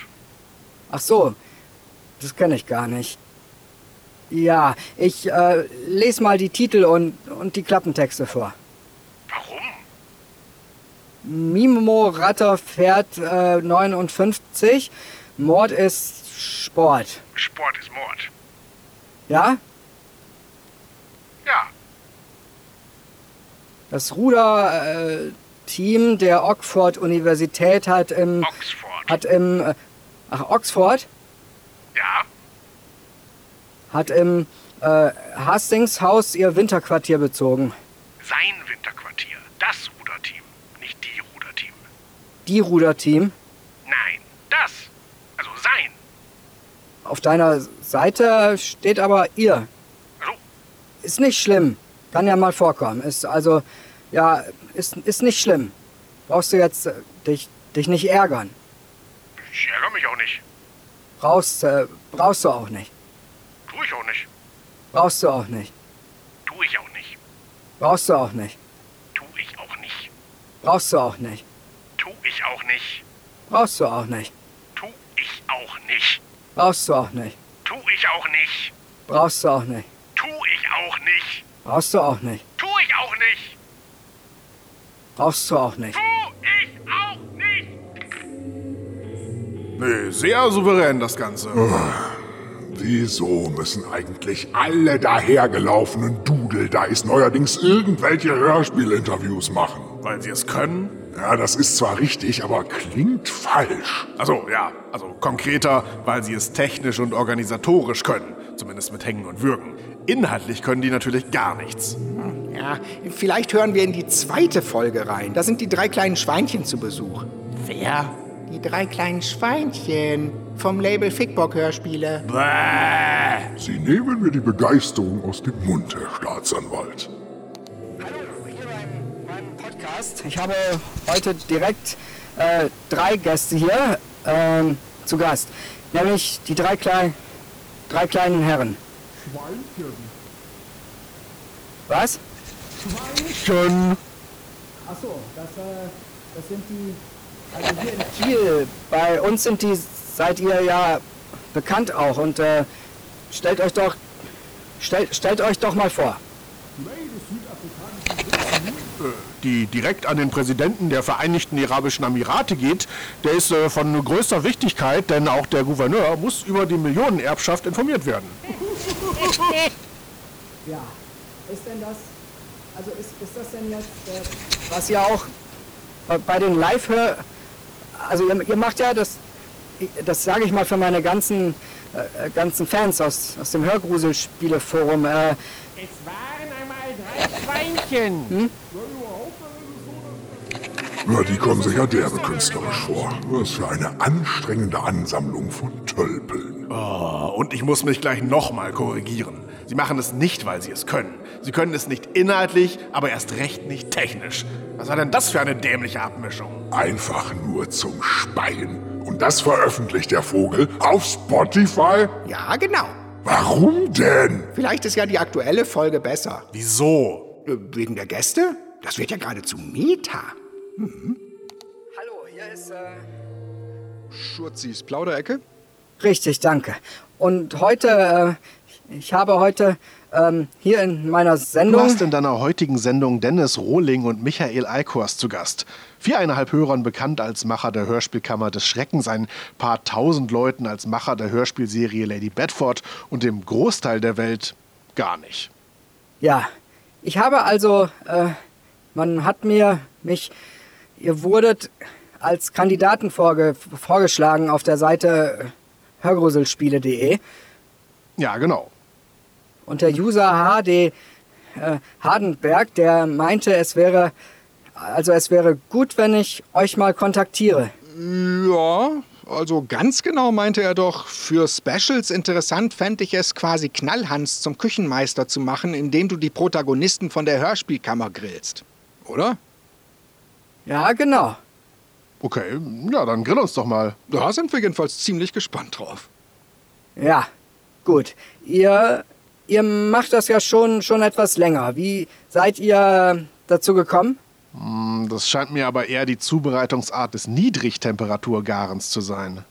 Ach so, das kenne ich gar nicht. Ja, ich äh, lese mal die Titel und, und die Klappentexte vor. Warum? Mimo Ratter fährt äh, 59. Mord ist Sport. Sport ist Mord. Ja? Ja. Das Ruder-Team der Oxford-Universität hat im. Oxford. Hat im. Äh, ach, Oxford? Ja. Hat im äh, Hastings-Haus ihr Winterquartier bezogen. Sein Winterquartier. Das Ruderteam. Nicht die Ruderteam. die Ruderteam? Nein, das. Also sein. Auf deiner Seite steht aber ihr. Also, Ist nicht schlimm. Kann ja mal vorkommen. Ist also, ja, ist, ist nicht schlimm. Brauchst du jetzt äh, dich, dich nicht ärgern. ich ärgere mich auch nicht. Brauchst, äh, brauchst du auch nicht. Tu ich auch nicht. Brauchst du auch nicht. Tu ich auch nicht. Brauchst du auch nicht. Tu ich auch nicht. Brauchst du auch nicht. Tu ich auch nicht. Brauchst du auch nicht. Tu ich auch nicht. Brauchst du auch nicht. Tu ich auch nicht. Brauchst du auch nicht. Tu ich auch nicht. Brauchst du auch nicht. Tu ich auch nicht. Brauchst du auch nicht. Tu ich auch nicht. Nee, sehr souverän das Ganze. Wieso müssen eigentlich alle dahergelaufenen Dudel da ist neuerdings irgendwelche Hörspielinterviews machen? Weil sie es können? Ja, das ist zwar richtig, aber klingt falsch. Also, ja, also konkreter, weil sie es technisch und organisatorisch können. Zumindest mit Hängen und Würgen. Inhaltlich können die natürlich gar nichts. Ja, vielleicht hören wir in die zweite Folge rein. Da sind die drei kleinen Schweinchen zu Besuch. Wer? Die drei kleinen Schweinchen vom Label Fickbock Hörspiele. Sie nehmen mir die Begeisterung aus dem Mund, Herr Staatsanwalt. Podcast. Ich habe heute direkt äh, drei Gäste hier ähm, zu Gast. Nämlich die drei, klein, drei kleinen Herren. Schweinchen. Was? Schön. Achso, das, äh, das sind die. Also hier in Kiel. Bei uns sind die, seid ihr ja bekannt auch. Und äh, stellt euch doch. Stellt, stellt euch doch mal vor. Die direkt an den Präsidenten der Vereinigten Arabischen Emirate geht, der ist äh, von größter Wichtigkeit, denn auch der Gouverneur muss über die Millionenerbschaft informiert werden. Ja. Ist denn das. Also ist, ist das denn jetzt. Äh, was ihr auch bei- bei den Live-Hör. Also ihr, ihr macht ja das. Das sage ich mal für meine ganzen, äh, ganzen Fans aus, aus dem Hörgruselspieleforum. Äh, Es waren einmal drei Schweinchen. Ja, die kommen sich ja derbe künstlerisch vor. Was für eine anstrengende Ansammlung von Tölpeln. Oh, und ich muss mich gleich nochmal korrigieren. Sie machen es nicht, weil sie es können. Sie können es nicht inhaltlich, aber erst recht nicht technisch. Was war denn das für eine dämliche Abmischung? Einfach nur zum Speien. Und das veröffentlicht der Vogel auf Spotify? Ja, genau. Warum denn? Vielleicht ist ja die aktuelle Folge besser. Wieso? Äh, Wegen der Gäste? Das wird ja geradezu Meta. Hallo, hier ist. Äh, Schurzis Plauderecke? richtig, danke. Und heute. Äh, ich habe heute ähm, hier in meiner Du Sendung. hast in deiner heutigen Sendung Dennis Rohling und Michael Eikors zu Gast. Viereinhalb Hörern bekannt als Macher der Hörspielkammer des Schreckens, ein paar tausend Leuten als Macher der Hörspielserie Lady Bedford und dem Großteil der Welt gar nicht. Ja, ich habe also, äh, man hat mir mich, ihr wurdet als Kandidaten vorge vorgeschlagen auf der Seite hörgruselspiele.de Ja, genau. und der User HD äh, Hardenberg, der meinte, es wäre, also es wäre gut, wenn ich euch mal kontaktiere. Ja, also ganz genau meinte er doch, für Specials interessant fände ich es quasi Knallhans zum Küchenmeister zu machen, indem du die Protagonisten von der Hörspielkammer grillst. Oder? Ja, genau. Okay, ja, dann grill uns doch mal. Da sind wir jedenfalls ziemlich gespannt drauf. Ja, gut. Ihr, ihr macht das ja schon, schon etwas länger. Wie seid ihr dazu gekommen? Hm, Das scheint mir aber eher die Zubereitungsart des Niedrigtemperaturgarens zu sein.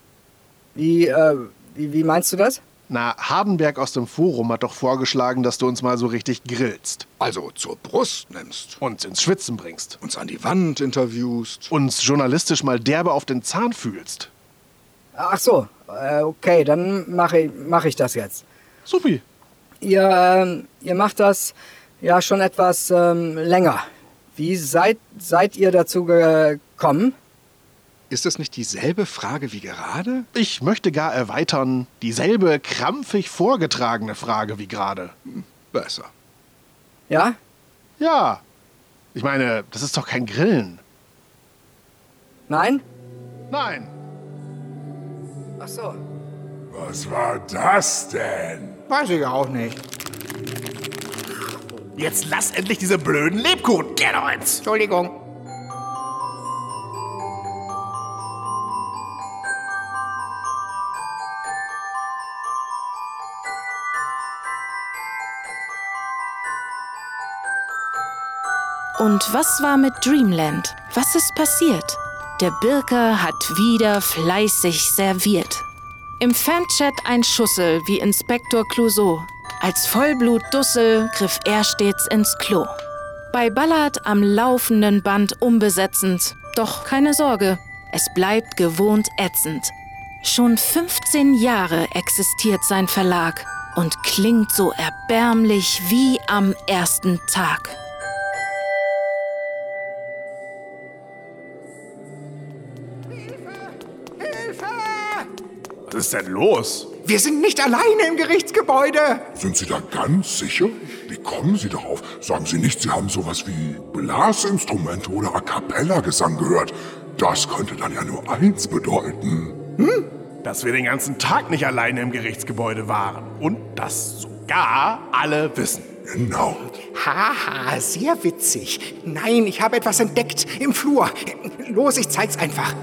Wie, äh, wie, wie meinst du das? Na, Hardenberg aus dem Forum hat doch vorgeschlagen, dass du uns mal so richtig grillst. Also zur Brust nimmst, Uns ins Schwitzen bringst. uns an die Wand interviewst. Uns journalistisch mal derbe auf den Zahn fühlst. Ach so, äh, okay, dann mache ich, mach ich das jetzt. Supi. Ihr, ähm, ihr macht das ja schon etwas ähm, länger. Wie seid, seid ihr dazu gekommen? Ist das nicht dieselbe Frage wie gerade? Ich möchte gar erweitern, dieselbe krampfig vorgetragene Frage wie gerade. Besser. Ja? Ja. Ich meine, das ist doch kein Grillen. Nein? Nein. Ach so. Was war das denn? Weiß ich auch nicht. Jetzt lass endlich diese blöden Lebkuchen, Gerloins. Entschuldigung. Und was war mit Dreamland? Was ist passiert? Der Birker hat wieder fleißig serviert. Im Fanchat ein Schussel wie Inspektor Clouseau. Als Vollblut-Dussel griff er stets ins Klo. Bei Ballard am laufenden Band unbesetzend. Doch keine Sorge, es bleibt gewohnt ätzend. Schon 15 Jahre existiert sein Verlag und klingt so erbärmlich wie am ersten Tag. Was ist denn los? Wir sind nicht alleine im Gerichtsgebäude. Sind Sie da ganz sicher? Wie kommen Sie darauf? Sagen Sie nicht, Sie haben sowas wie Blasinstrumente oder A Cappella-Gesang gehört. Das könnte dann ja nur eins bedeuten. Hm? Dass wir den ganzen Tag nicht alleine im Gerichtsgebäude waren. Und das sogar alle wissen. Genau. Haha, sehr witzig. Nein, ich habe etwas entdeckt im Flur. Los, ich zeig's einfach.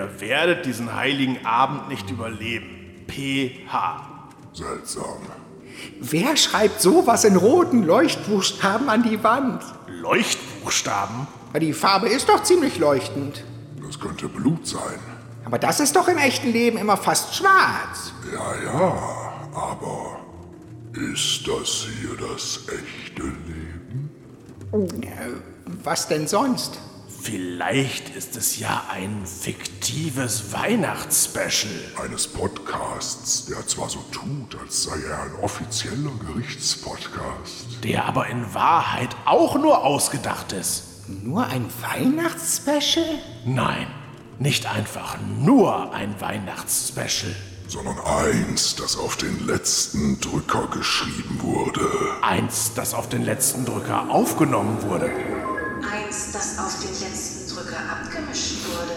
Ihr werdet diesen heiligen Abend nicht überleben. PH. Seltsam. Wer schreibt sowas in roten Leuchtbuchstaben an die Wand? Leuchtbuchstaben? Die Farbe ist doch ziemlich leuchtend. Das könnte Blut sein. Aber das ist doch im echten Leben immer fast schwarz. Ja, ja, aber ist das hier das echte Leben? Was denn sonst? Vielleicht ist es ja ein fiktives Weihnachtsspecial. Eines Podcasts, der zwar so tut, als sei er ein offizieller Gerichtspodcast. Der aber in Wahrheit auch nur ausgedacht ist. Nur ein Weihnachtsspecial? Nein, nicht einfach nur ein Weihnachtsspecial. Sondern eins, das auf den letzten Drücker geschrieben wurde. Eins, das auf den letzten Drücker aufgenommen wurde. Eins, das auf den letzten Drücker abgemischt wurde.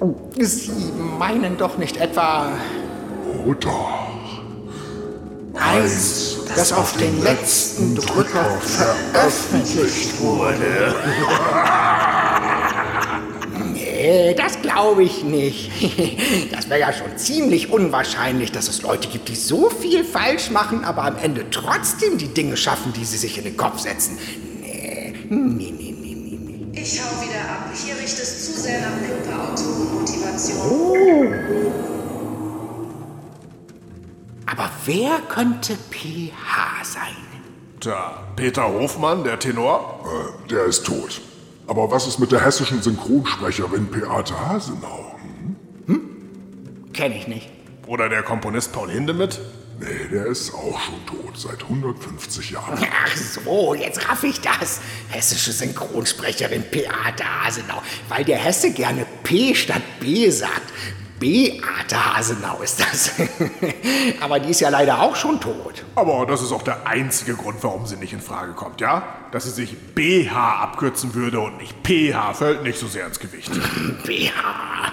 Oh, Sie meinen doch nicht etwa. Oh doch. Eins, das auf den letzten Drücker veröffentlicht wurde. Nee, das glaube ich nicht. Das wäre ja schon ziemlich unwahrscheinlich, dass es Leute gibt, die so viel falsch machen, aber am Ende trotzdem die Dinge schaffen, die sie sich in den Kopf setzen. Nee, nee. nee. Ich hau wieder ab. Hier riecht es zu sehr nach plumper Autorenmotivation. Oh. Aber wer könnte PH sein? Tja, Peter Hofmann, der Tenor? Äh, der ist tot. Aber was ist mit der hessischen Synchronsprecherin Beate Hasenau? Hm? Kenn ich nicht. Oder der Komponist Paul Hindemith? Nee, der ist auch schon tot, seit 150 Jahren. Ach so, jetzt raff ich das. Hessische Synchronsprecherin Beate Hasenau, weil der Hesse gerne P statt B sagt. Beate Hasenau ist das. Aber die ist ja leider auch schon tot. Aber das ist auch der einzige Grund, warum sie nicht in Frage kommt, ja? Dass sie sich BH abkürzen würde und nicht PH fällt nicht so sehr ins Gewicht. BH.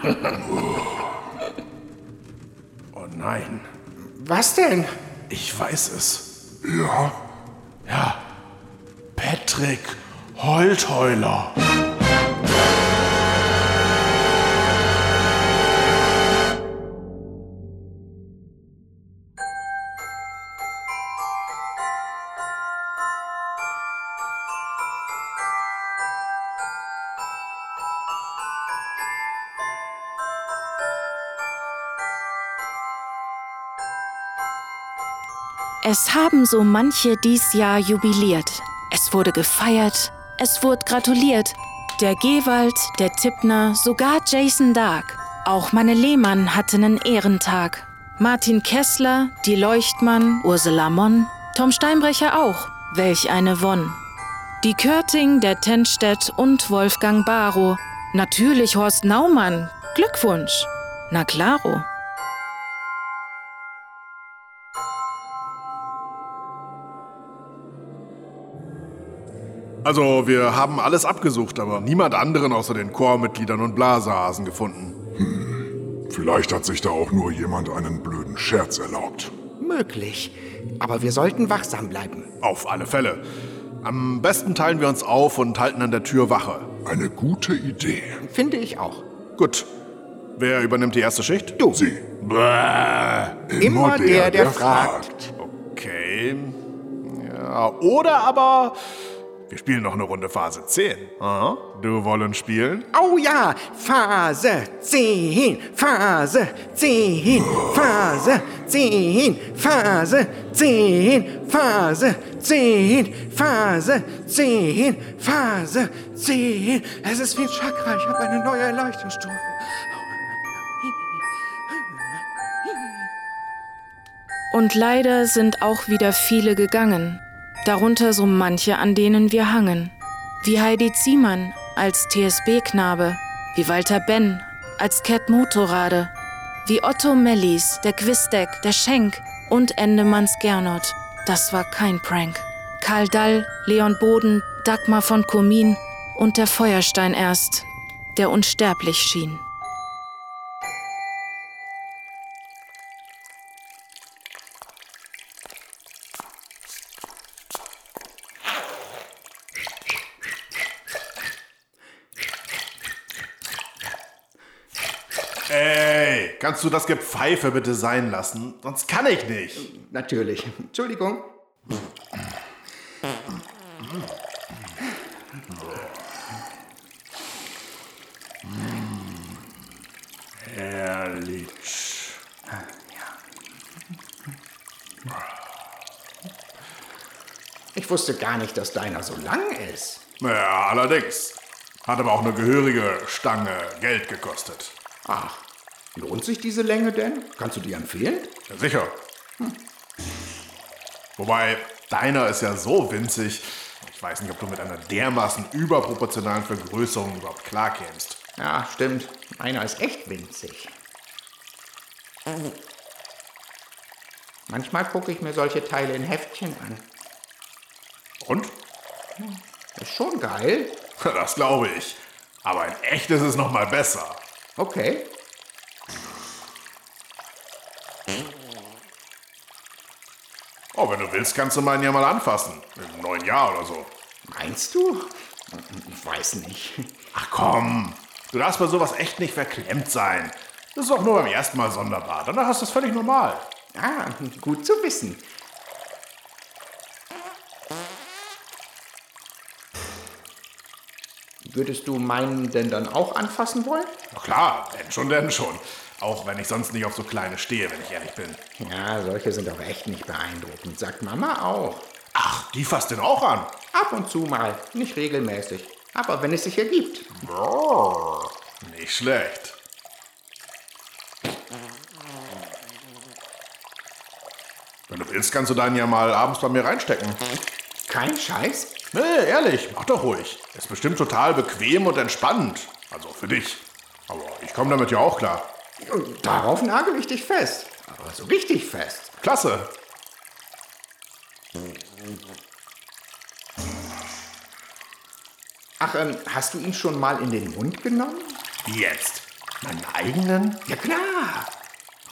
Oh nein. Was denn? Ich weiß es. Ja? Ja. Patrick Holtheuler. Es haben so manche dies Jahr jubiliert. Es wurde gefeiert, es wurde gratuliert. Der Gewald, der Tippner, sogar Jason Dark. Auch meine Lehmann hatte nen Ehrentag. Martin Kessler, die Leuchtmann, Ursula Monn, Tom Steinbrecher auch. Welch eine Wonn. Die Körting, der Tenstedt und Wolfgang Barrow. Natürlich Horst Naumann. Glückwunsch. Na claro. Also, wir haben alles abgesucht, aber niemand anderen außer den Chormitgliedern und Blasehasen gefunden. Vielleicht hat sich da auch nur jemand einen blöden Scherz erlaubt. Möglich. Aber wir sollten wachsam bleiben. Auf alle Fälle. Am besten teilen wir uns auf und halten an der Tür Wache. Eine gute Idee. Finde ich auch. Gut. Wer übernimmt die erste Schicht? Du. Sie. Bäh. Immer der, der fragt. Okay. Ja, oder aber wir spielen noch eine Runde Phase 10. Aha. Du wollen spielen? Oh ja, Phase 10, Phase 10, Phase 10, Phase 10, Phase 10, Phase 10, Phase 10. Es ist wie ein Chakra, ich habe eine neue Erleuchtungsstufe. Und leider sind auch wieder viele gegangen, darunter so manche, an denen wir hangen. Wie Heidi Ziemann als TSB-Knabe, wie Walter Ben als Cat Motorrade, wie Otto Mellis, der Quizdeck, der Schenk und Endemanns Gernot. Das war kein Prank. Karl Dall, Leon Boden, Dagmar von Komin und der Feuerstein erst, der unsterblich schien. Ey, kannst du das Gepfeife bitte sein lassen? Sonst kann ich nicht. Natürlich. Entschuldigung. Herrlich. Ich wusste gar nicht, dass deiner so lang ist. Ja, allerdings. Hat aber auch eine gehörige Stange Geld gekostet. Ach, lohnt sich diese Länge denn? Kannst du die empfehlen? Ja, sicher. Wobei, deiner ist ja so winzig. Ich weiß nicht, ob du mit einer dermaßen überproportionalen Vergrößerung überhaupt klarkämst. Ja, stimmt. Meiner ist echt winzig. Manchmal gucke ich mir solche Teile in Heftchen an. Und? Ist schon geil. Das glaube ich. Aber in echt ist es noch mal besser. Okay. Oh, wenn du willst, kannst du meinen ja mal anfassen. Im neuen Jahr oder so. Meinst du? Ich weiß nicht. Ach komm, du darfst bei sowas echt nicht verklemmt sein. Das ist auch nur beim ersten Mal sonderbar. Danach ist das völlig normal. Ah, gut zu wissen. Würdest du meinen denn dann auch anfassen wollen? Na klar, denn schon, denn schon. Auch wenn ich sonst nicht auf so kleine stehe, wenn ich ehrlich bin. Ja, solche sind auch echt nicht beeindruckend, sagt Mama auch. Ach, die fasst den auch an. Ab und zu mal, nicht regelmäßig. Aber wenn es sich ergibt. Brrr, nicht schlecht. Wenn du willst, kannst du deinen ja mal abends bei mir reinstecken. Kein Scheiß? Nee, ehrlich, mach doch ruhig. Ist bestimmt total bequem und entspannend. Also für dich. Aber ich komme damit ja auch klar. Und darauf nagel ich dich fest. Aber so richtig fest. Klasse. Ach, ähm, hast du ihn schon mal in den Mund genommen? Jetzt? Meinen eigenen? Ja klar.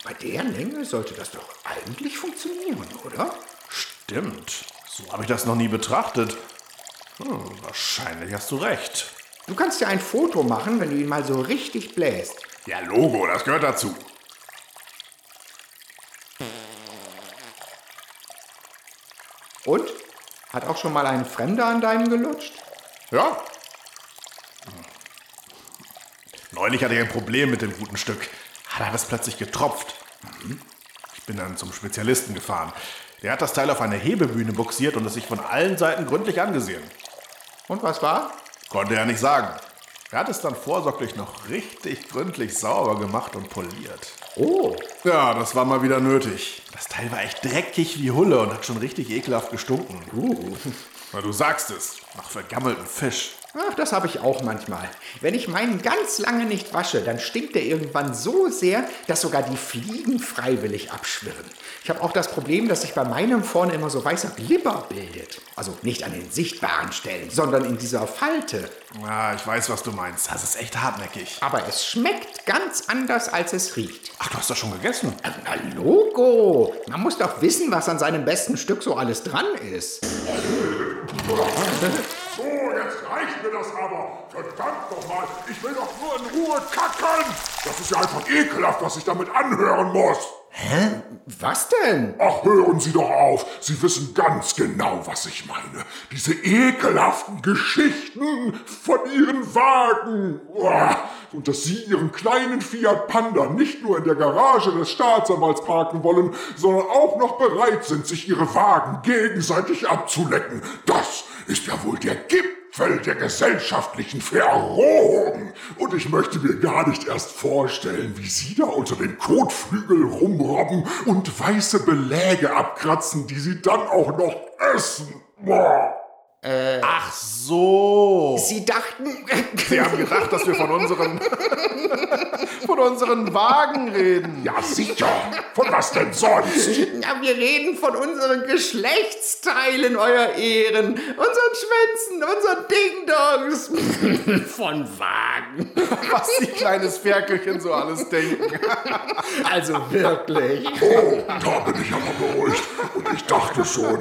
Bei der Länge sollte das doch eigentlich funktionieren, oder? Stimmt. So habe ich das noch nie betrachtet. Hm, wahrscheinlich hast du recht. Du kannst ja ein Foto machen, wenn du ihn mal so richtig bläst. Ja, Logo, das gehört dazu. Und? Hat auch schon mal ein Fremder an deinem gelutscht? Ja. Neulich hatte ich ein Problem mit dem guten Stück. Hat es plötzlich getropft. Ich bin dann zum Spezialisten gefahren. Der hat das Teil auf eine Hebebühne buxiert und es sich von allen Seiten gründlich angesehen. Und was war? Konnte er nicht sagen. Er hat es dann vorsorglich noch richtig gründlich sauber gemacht und poliert. Oh. Ja, das war mal wieder nötig. Das Teil war echt dreckig wie Hulle und hat schon richtig ekelhaft gestunken. Uh. Na, du sagst es, nach vergammeltem Fisch. Ach, das habe ich auch manchmal. Wenn ich meinen ganz lange nicht wasche, dann stinkt er irgendwann so sehr, dass sogar die Fliegen freiwillig abschwirren. Ich habe auch das Problem, dass sich bei meinem vorne immer so weißer Glibber bildet. Also nicht an den sichtbaren Stellen, sondern in dieser Falte. Ja, ich weiß, was du meinst. Das ist echt hartnäckig. Aber es schmeckt ganz anders, als es riecht. Ach, du hast das schon gegessen? Na, Logo! Man muss doch wissen, was an seinem besten Stück so alles dran ist. So, jetzt reicht mir das aber. Verdammt nochmal, ich will doch nur in Ruhe kacken. Das ist ja einfach ekelhaft, was ich damit anhören muss. Hä? Was denn? Ach, hören Sie doch auf. Sie wissen ganz genau, was ich meine. Diese ekelhaften Geschichten von Ihren Wagen. Uah. Und dass Sie Ihren kleinen Fiat Panda nicht nur in der Garage des Staatsanwalts parken wollen, sondern auch noch bereit sind, sich Ihre Wagen gegenseitig abzulecken. Das ist ja wohl der Gipfel der gesellschaftlichen Verrohung. Und ich möchte mir gar nicht erst vorstellen, wie Sie da unter den Kotflügel rumrobben und weiße Beläge abkratzen, die Sie dann auch noch essen. Boah. Äh, Ach so. Sie dachten. Sie haben gedacht, dass wir von unseren. von unseren Wagen reden. Ja, sicher. Von was denn sonst? Ja, wir reden von unseren Geschlechtsteilen, Euer Ehren. Unseren Schwänzen, unseren Ding-Dongs. von Wagen. Was die kleines Ferkelchen so alles denken. Also wirklich. Oh, da bin ich aber beruhigt. Und ich dachte schon.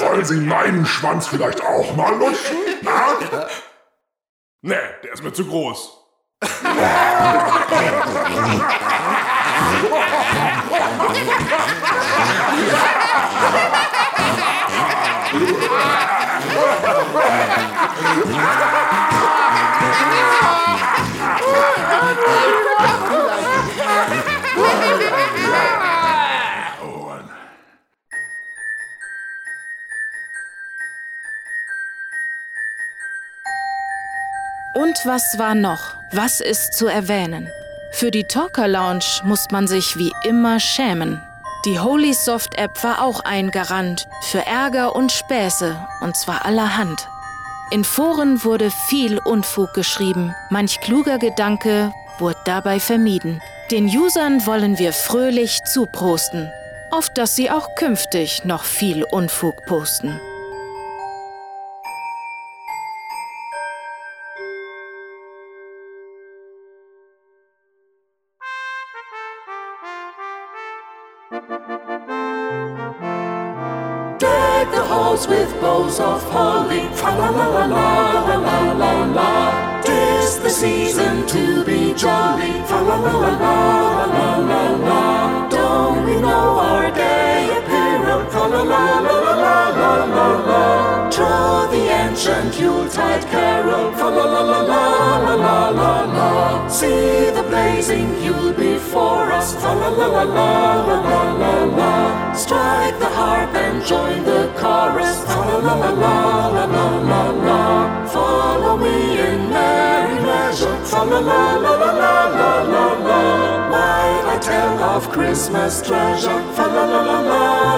Wollen Sie meinen Schwanz vielleicht auch mal lutschen? Na? Nee, der ist mir zu groß. Und was war noch? Was ist zu erwähnen? Für die Talker Lounge muss man sich wie immer schämen. Die Holy Soft App war auch ein Garant für Ärger und Späße, und zwar allerhand. In Foren wurde viel Unfug geschrieben, manch kluger Gedanke wurde dabei vermieden. Den Usern wollen wir fröhlich zuprosten, auf dass sie auch künftig noch viel Unfug posten. With bows of holly. Fa la la la la la la la. Tis the season to be jolly. Fa la la la la la la la. Don't we know our gay apparel? Fa la la la la la la la la. Draw the ancient Yuletide carol. Fa la la la la la la la la. See the blazing Yule before us. Fa la la la la la la la la. Strike join the chorus. La la la la la la la la. Follow me in merry measure. La la la la la la la la. While I tell of Christmas treasure. La la la la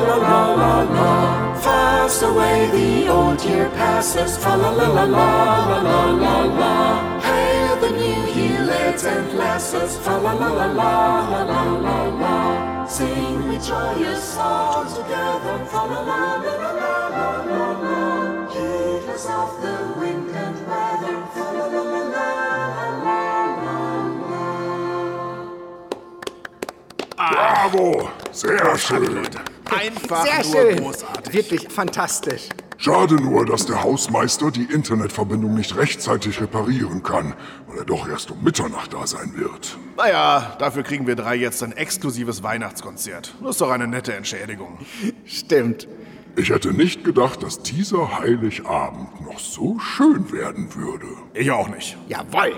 la la la la. Fast away the old year passes. La la la la la la la la. Hail the new year, lads and lasses. La la la la la la la la. Sing we joyous songs together. Fa la la la la la la la la. Heedless of the wind and weather. Fa la la la la la la la la. Bravo! Sehr schön. Einfach Sehr nur schön. großartig. Wirklich fantastisch. Schade nur, dass der Hausmeister die Internetverbindung nicht rechtzeitig reparieren kann und er doch erst um Mitternacht da sein wird. Naja, dafür kriegen wir drei jetzt ein exklusives Weihnachtskonzert. Das ist doch eine nette Entschädigung. Stimmt. Ich hätte nicht gedacht, dass dieser Heiligabend noch so schön werden würde. Ich auch nicht. Jawohl.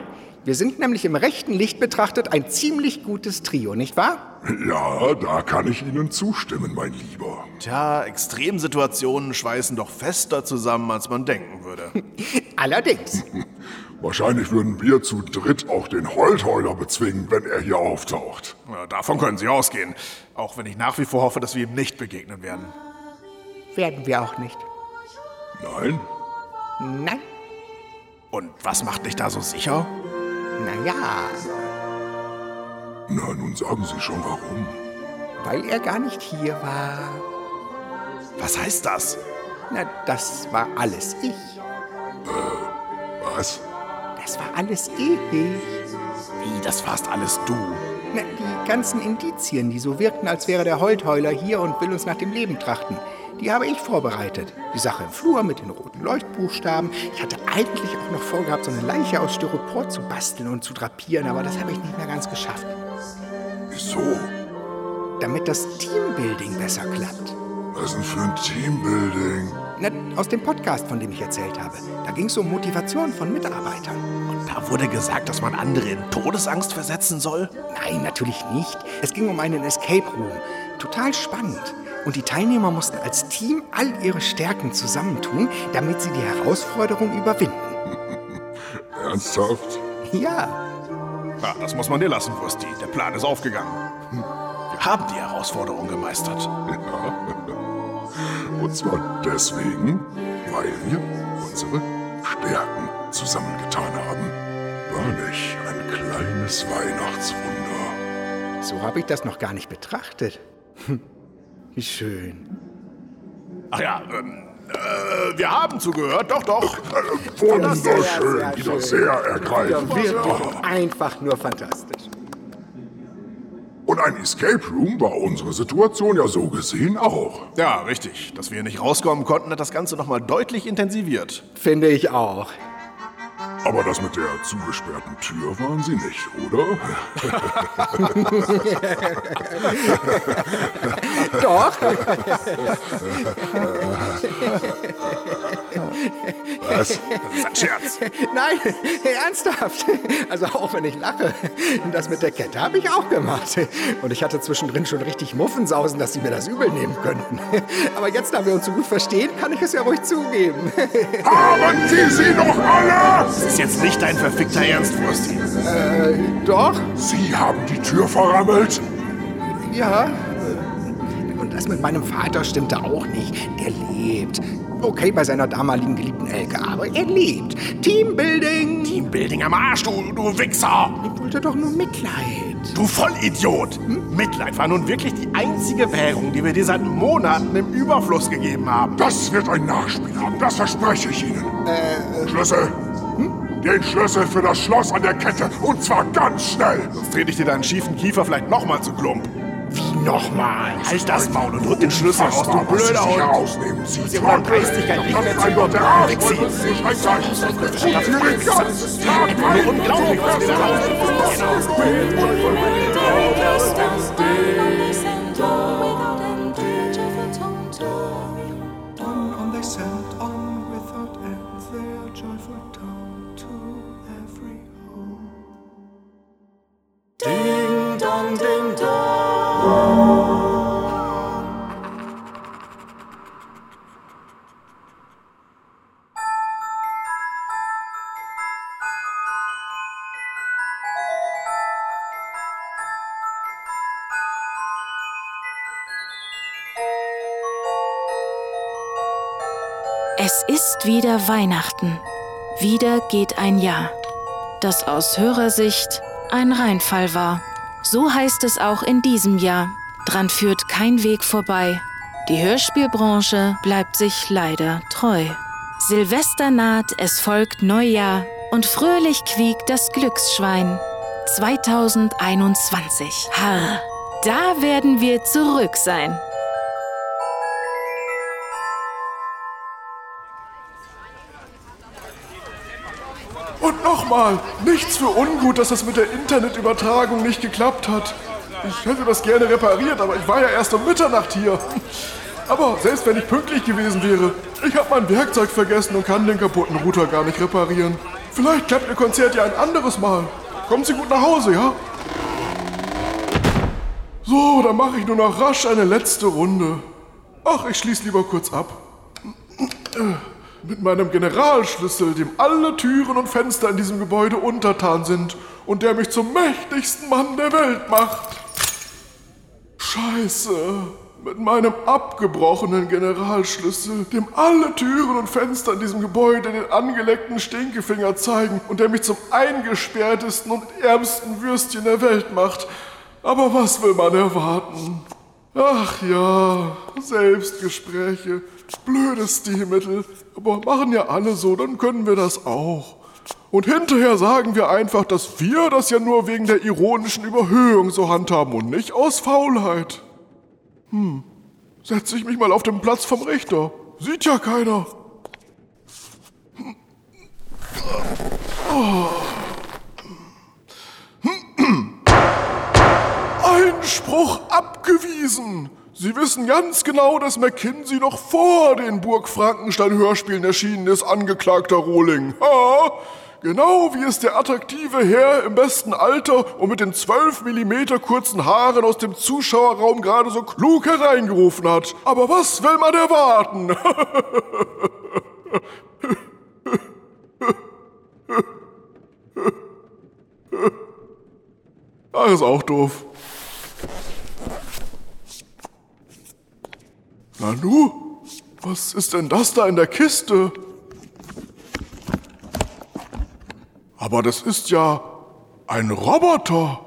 Wir sind nämlich im rechten Licht betrachtet ein ziemlich gutes Trio, nicht wahr? Ja, da kann ich Ihnen zustimmen, mein Lieber. Tja, Extremsituationen schweißen doch fester zusammen, als man denken würde. Allerdings. Wahrscheinlich würden wir zu dritt auch den Holtheuler bezwingen, wenn er hier auftaucht. Na, davon können Sie ausgehen. Auch wenn ich nach wie vor hoffe, dass wir ihm nicht begegnen werden. Werden wir auch nicht. Nein? Nein. Und was macht dich da so sicher? Naja, Na, nun sagen Sie schon warum. weil er gar nicht hier war. Was heißt das? Na, das war alles ich. Was? Das war alles ich. Wie, das warst alles du? Na, die ganzen Indizien, die so wirkten, als wäre der Holtheuler hier und will uns nach dem Leben trachten, die habe ich vorbereitet. Die Sache im Flur mit den roten Leuchtbuchstaben. Ich hatte eigentlich auch noch vorgehabt, so eine Leiche aus Styropor zu basteln und zu drapieren, aber das habe ich nicht mehr ganz geschafft. Wieso? Damit das Teambuilding besser klappt. Was denn für ein Teambuilding? Na, aus dem Podcast, von dem ich erzählt habe. Da ging es um Motivation von Mitarbeitern. Und da wurde gesagt, dass man andere in Todesangst versetzen soll? Nein, natürlich nicht. Es ging um einen Escape Room. Total spannend. Und die Teilnehmer mussten als Team all ihre Stärken zusammentun, damit sie die Herausforderung überwinden. Ernsthaft? Ja, Ja, das muss man dir lassen, Wursti. Der Plan ist aufgegangen. Hm. Wir haben die Herausforderung gemeistert. Und zwar deswegen, weil wir unsere Stärken zusammengetan haben. War nicht ein kleines Weihnachtswunder. so habe ich das noch gar nicht betrachtet. Hm, Wie schön. Ach ja, ähm, äh, wir haben zugehört, doch, doch. Wunderschön, wieder sehr ergreifend. Ja, wirklich einfach nur fantastisch. Und ein Escape Room war unsere Situation ja so gesehen auch. Ja, richtig. Dass wir nicht rauskommen konnten, hat das Ganze nochmal deutlich intensiviert. Finde ich auch. Aber das mit der zugesperrten Tür waren Sie nicht, oder? Doch. Was? Das ist ein Scherz. Nein, ernsthaft. Also auch wenn ich lache. Das mit der Kette habe ich auch gemacht. Und ich hatte zwischendrin schon richtig Muffensausen, dass sie mir das übel nehmen könnten. Aber jetzt, da wir uns so gut verstehen, kann ich es ja ruhig zugeben. Haben Sie sie doch alle! Das ist jetzt nicht dein verfickter Ernst, Wursti. Äh, doch? Sie haben die Tür verrammelt? Ja. Das mit meinem Vater stimmte auch nicht. Der lebt. Okay, bei seiner damaligen geliebten Elke, aber er lebt. Teambuilding. Teambuilding am Arsch, du, du Wichser. Ich wollte doch nur Mitleid. Du Vollidiot. Mitleid war nun wirklich die einzige Währung, die wir dir seit Monaten im Überfluss gegeben haben. Das wird ein Nachspiel haben, das verspreche ich Ihnen. Äh, Schlüssel. Den Schlüssel für das Schloss an der Kette und zwar ganz schnell. Sonst dreh ich dir deinen schiefen Kiefer vielleicht nochmal zu Klump. Wie nochmal? Halt das Maul und drück den Schlüssel raus, du Sie blöder Hund. herausnehmen. Sie Sie wollen Dreistigkeit nicht mehr zu der Arsch Wixi. wollte es nicht rechtzeitig. Und für den ganzen Tag Unglaublich, was wir da On they sent Es ist wieder Weihnachten. Wieder geht ein Jahr, das aus Hörersicht ein Reinfall war. So heißt es auch in diesem Jahr. Dran führt kein Weg vorbei. Die Hörspielbranche bleibt sich leider treu. Silvester naht, es folgt Neujahr und fröhlich quiekt das Glücksschwein. 2021. Harr, da werden wir zurück sein. Nochmal, nichts für ungut, dass das mit der Internetübertragung nicht geklappt hat. Ich hätte das gerne repariert, aber ich war ja erst um Mitternacht hier. Aber selbst wenn ich pünktlich gewesen wäre, ich habe mein Werkzeug vergessen und kann den kaputten Router gar nicht reparieren. Vielleicht klappt Ihr Konzert ja ein anderes Mal. Kommen Sie gut nach Hause, ja? So, dann mache ich nur noch rasch eine letzte Runde. Ach, ich schließe lieber kurz ab. Mit meinem Generalschlüssel, dem alle Türen und Fenster in diesem Gebäude untertan sind und der mich zum mächtigsten Mann der Welt macht. Scheiße. Mit meinem abgebrochenen Generalschlüssel, dem alle Türen und Fenster in diesem Gebäude den angeleckten Stinkefinger zeigen und der mich zum eingesperrtesten und ärmsten Würstchen der Welt macht. Aber was will man erwarten? Ach ja, Selbstgespräche. Blödes Stilmittel. Aber machen ja alle so, dann können wir das auch. Und hinterher sagen wir einfach, dass wir das ja nur wegen der ironischen Überhöhung so handhaben und nicht aus Faulheit. Hm, setze ich mich mal auf den Platz vom Richter. Sieht ja keiner. Hm. Oh. Einspruch abgewiesen. Sie wissen ganz genau, dass McKinsey noch vor den Burg Frankenstein-Hörspielen erschienen ist, angeklagter Rohling. Ha? Genau wie es der attraktive Herr im besten Alter und mit den 12 mm kurzen Haaren aus dem Zuschauerraum gerade so klug hereingerufen hat. Aber was will man erwarten? Ach, ist auch doof. Nanu, was ist denn das da in der Kiste? Aber das ist ja ein Roboter.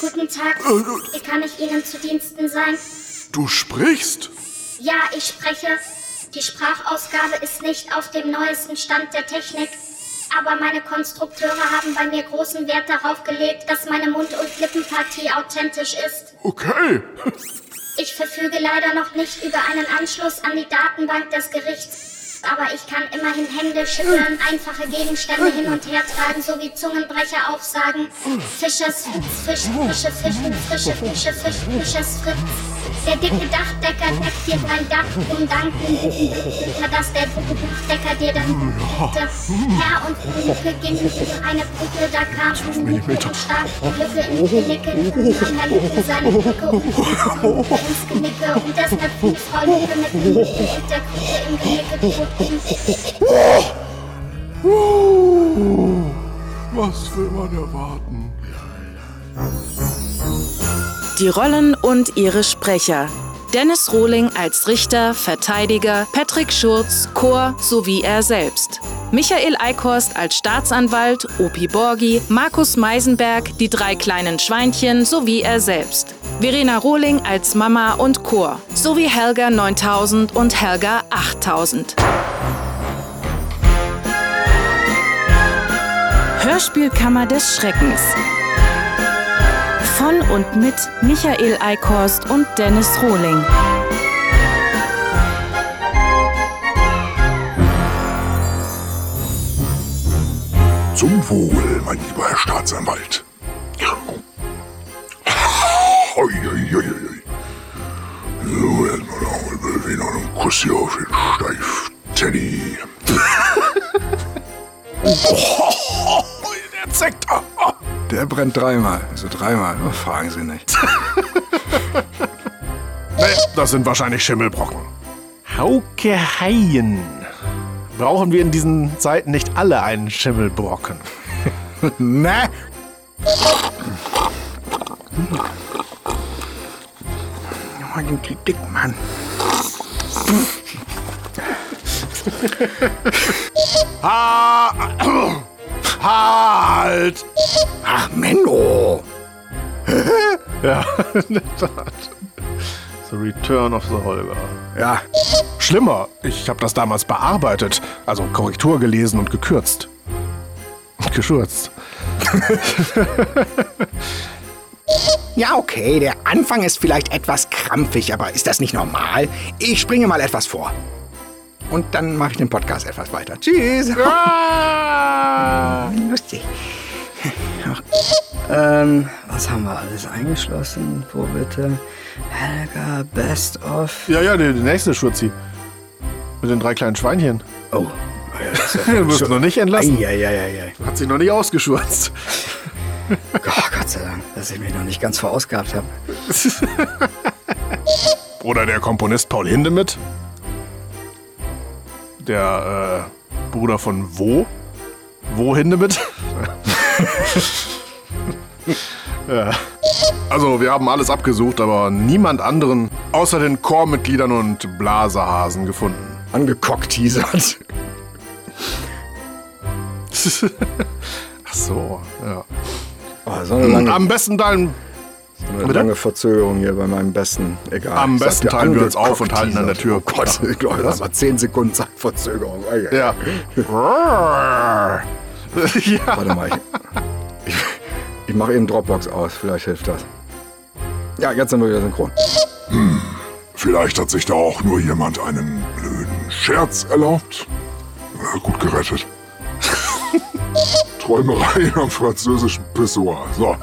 Guten Tag. Äh, Wie kann ich Ihnen zu Diensten sein? Du sprichst? Ja, ich spreche. Die Sprachausgabe ist nicht auf dem neuesten Stand der Technik. Aber meine Konstrukteure haben bei mir großen Wert darauf gelegt, dass meine Mund- und Lippenpartie authentisch ist. Okay. Ich verfüge leider noch nicht über einen Anschluss an die Datenbank des Gerichts. Aber ich kann immerhin Hände schütteln, einfache Gegenstände hin und her tragen, sowie Zungenbrecher aufsagen. Fischers Fritz, Fisch, frische Fischen, frische Fische, Fisch, Fischers Fritz. Der dicke Dachdecker deckt dir dein Dach um Danken, unter das der Dachdecker dir dann deckte. Herr und Brücke gingen über eine Brücke, da kam ein und stark die Lücke in die Nicke. An der Lücke seine Brücke und ins Genicke und Frau Lücke mit dem und der Krücke im Genicke tot Was will man erwarten? Die Rollen und ihre Sprecher. Dennis Rohling als Richter, Verteidiger, Patrick Schurz, Chor sowie er selbst. Michael Eickhorst als Staatsanwalt, Opi Borgi, Markus Meisenberg, die drei kleinen Schweinchen sowie er selbst. Verena Rohling als Mama und Chor, sowie Helga 9000 und Helga 8000. Hörspielkammer des Schreckens. Von und mit Michael Eickhorst und Dennis Rohling. Zum Wohl, mein lieber Herr Staatsanwalt. So, erstmal noch mit Bewegen und einen Kuss hier auf den Steif, Teddy. Oh, der Zekter. Der brennt dreimal. Also dreimal. Oh, fragen Sie nicht. Naja, das sind wahrscheinlich Schimmelbrocken. Hauke Haien. Brauchen wir in diesen Zeiten nicht alle einen Schimmelbrocken? ne? Oh, den krieg dick, Mann. ha halt! Ach, Menno! ja, in der Tat. The Return of the Holger. Ja. Schlimmer, ich habe das damals bearbeitet, also Korrektur gelesen und gekürzt. Geschurzt. Ja, okay, der Anfang ist vielleicht etwas krampfig, aber ist das nicht normal? Ich springe mal etwas vor. Und dann mache ich den Podcast etwas weiter. Tschüss. Ah! Lustig. Ähm, was haben wir alles eingeschlossen? Wo bitte? Helga, Best of. Ja, ja, die, die nächste Schurzi. Mit den drei kleinen Schweinchen. Oh. du wirst noch nicht entlassen. Eieieiei. Hat sich noch nicht ausgeschurzt. Oh, Gott sei Dank, dass ich mich noch nicht ganz verausgabt habe. Oder der Komponist Paul Hindemith. Der äh, Bruder von Wo. Wo Hindemith. ja. Also, wir haben alles abgesucht, aber niemand anderen außer den Chormitgliedern und Blasehasen gefunden. Angekockt teasert. Ach so, ja. Oh, so lange, Am besten teilen, so eine lange Verzögerung hier bei meinem besten. Egal. Am besten teilen wir uns auf und halten an der. Tür. Oh Gott, ich glaube, das war 10 Sekunden Zeitverzögerung. Oh, ja. ja. Warte mal, ich, ich, mache eben Dropbox aus, vielleicht hilft das. Ja, jetzt sind wir wieder synchron. Hm, vielleicht hat sich da auch nur jemand einen blöden Scherz erlaubt. Na, gut gerettet. Träumerei am französischen Pissoir. So.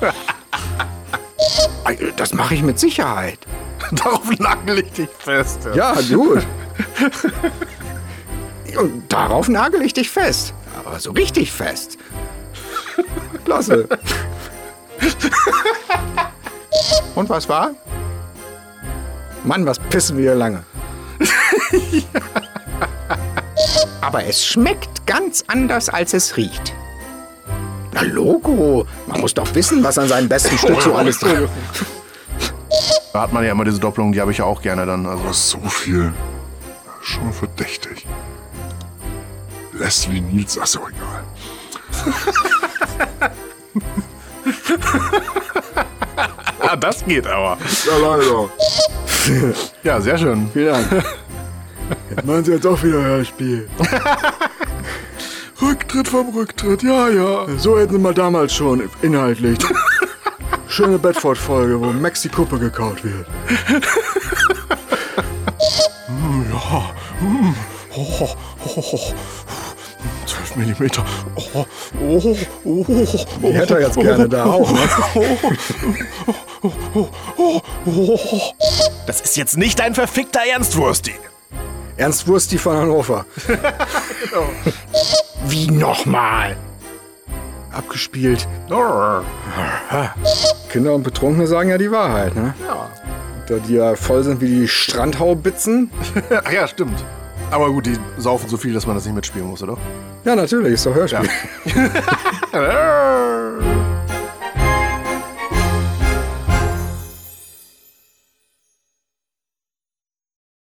Das mache ich mit Sicherheit. Darauf nagel ich dich fest. Ja, gut. Und darauf nagel ich dich fest. Aber so richtig fest. Klasse. Und was war? Mann, was pissen wir hier lange. Aber es schmeckt ganz anders, als es riecht. Na, Logo. Man muss doch wissen, was an seinem besten Stück so alles dran ist. Da hat man ja immer diese Doppelung, die habe ich ja auch gerne dann. Also so viel. Schon verdächtig. Leslie Niels, ach so, egal. ah, das geht aber. Ja, leider. Ja, sehr schön. Vielen Dank. Jetzt machen Sie jetzt auch wieder Hörspiel. Rücktritt vom Rücktritt, ja, ja. So hätten Sie mal damals schon inhaltlich. Schöne Bedford-Folge, wo Max die Kuppe gekaut wird. Hm, ja. Hm. Oh, oh, oh. 12 Millimeter. Oh, oh, oh, Die hätte er jetzt gerne da auch, ne? Das ist jetzt nicht ein verfickter Ernstwursti. Ernst Wursti von Hannover. genau. Wie nochmal? Abgespielt. Kinder und Betrunkene sagen ja die Wahrheit, ne? Ja. Da die ja voll sind wie die Strandhaubitzen. Ach ja, stimmt. Aber gut, die saufen so viel, dass man das nicht mitspielen muss, oder? Ja, natürlich, ist doch Hörspiel. Ja.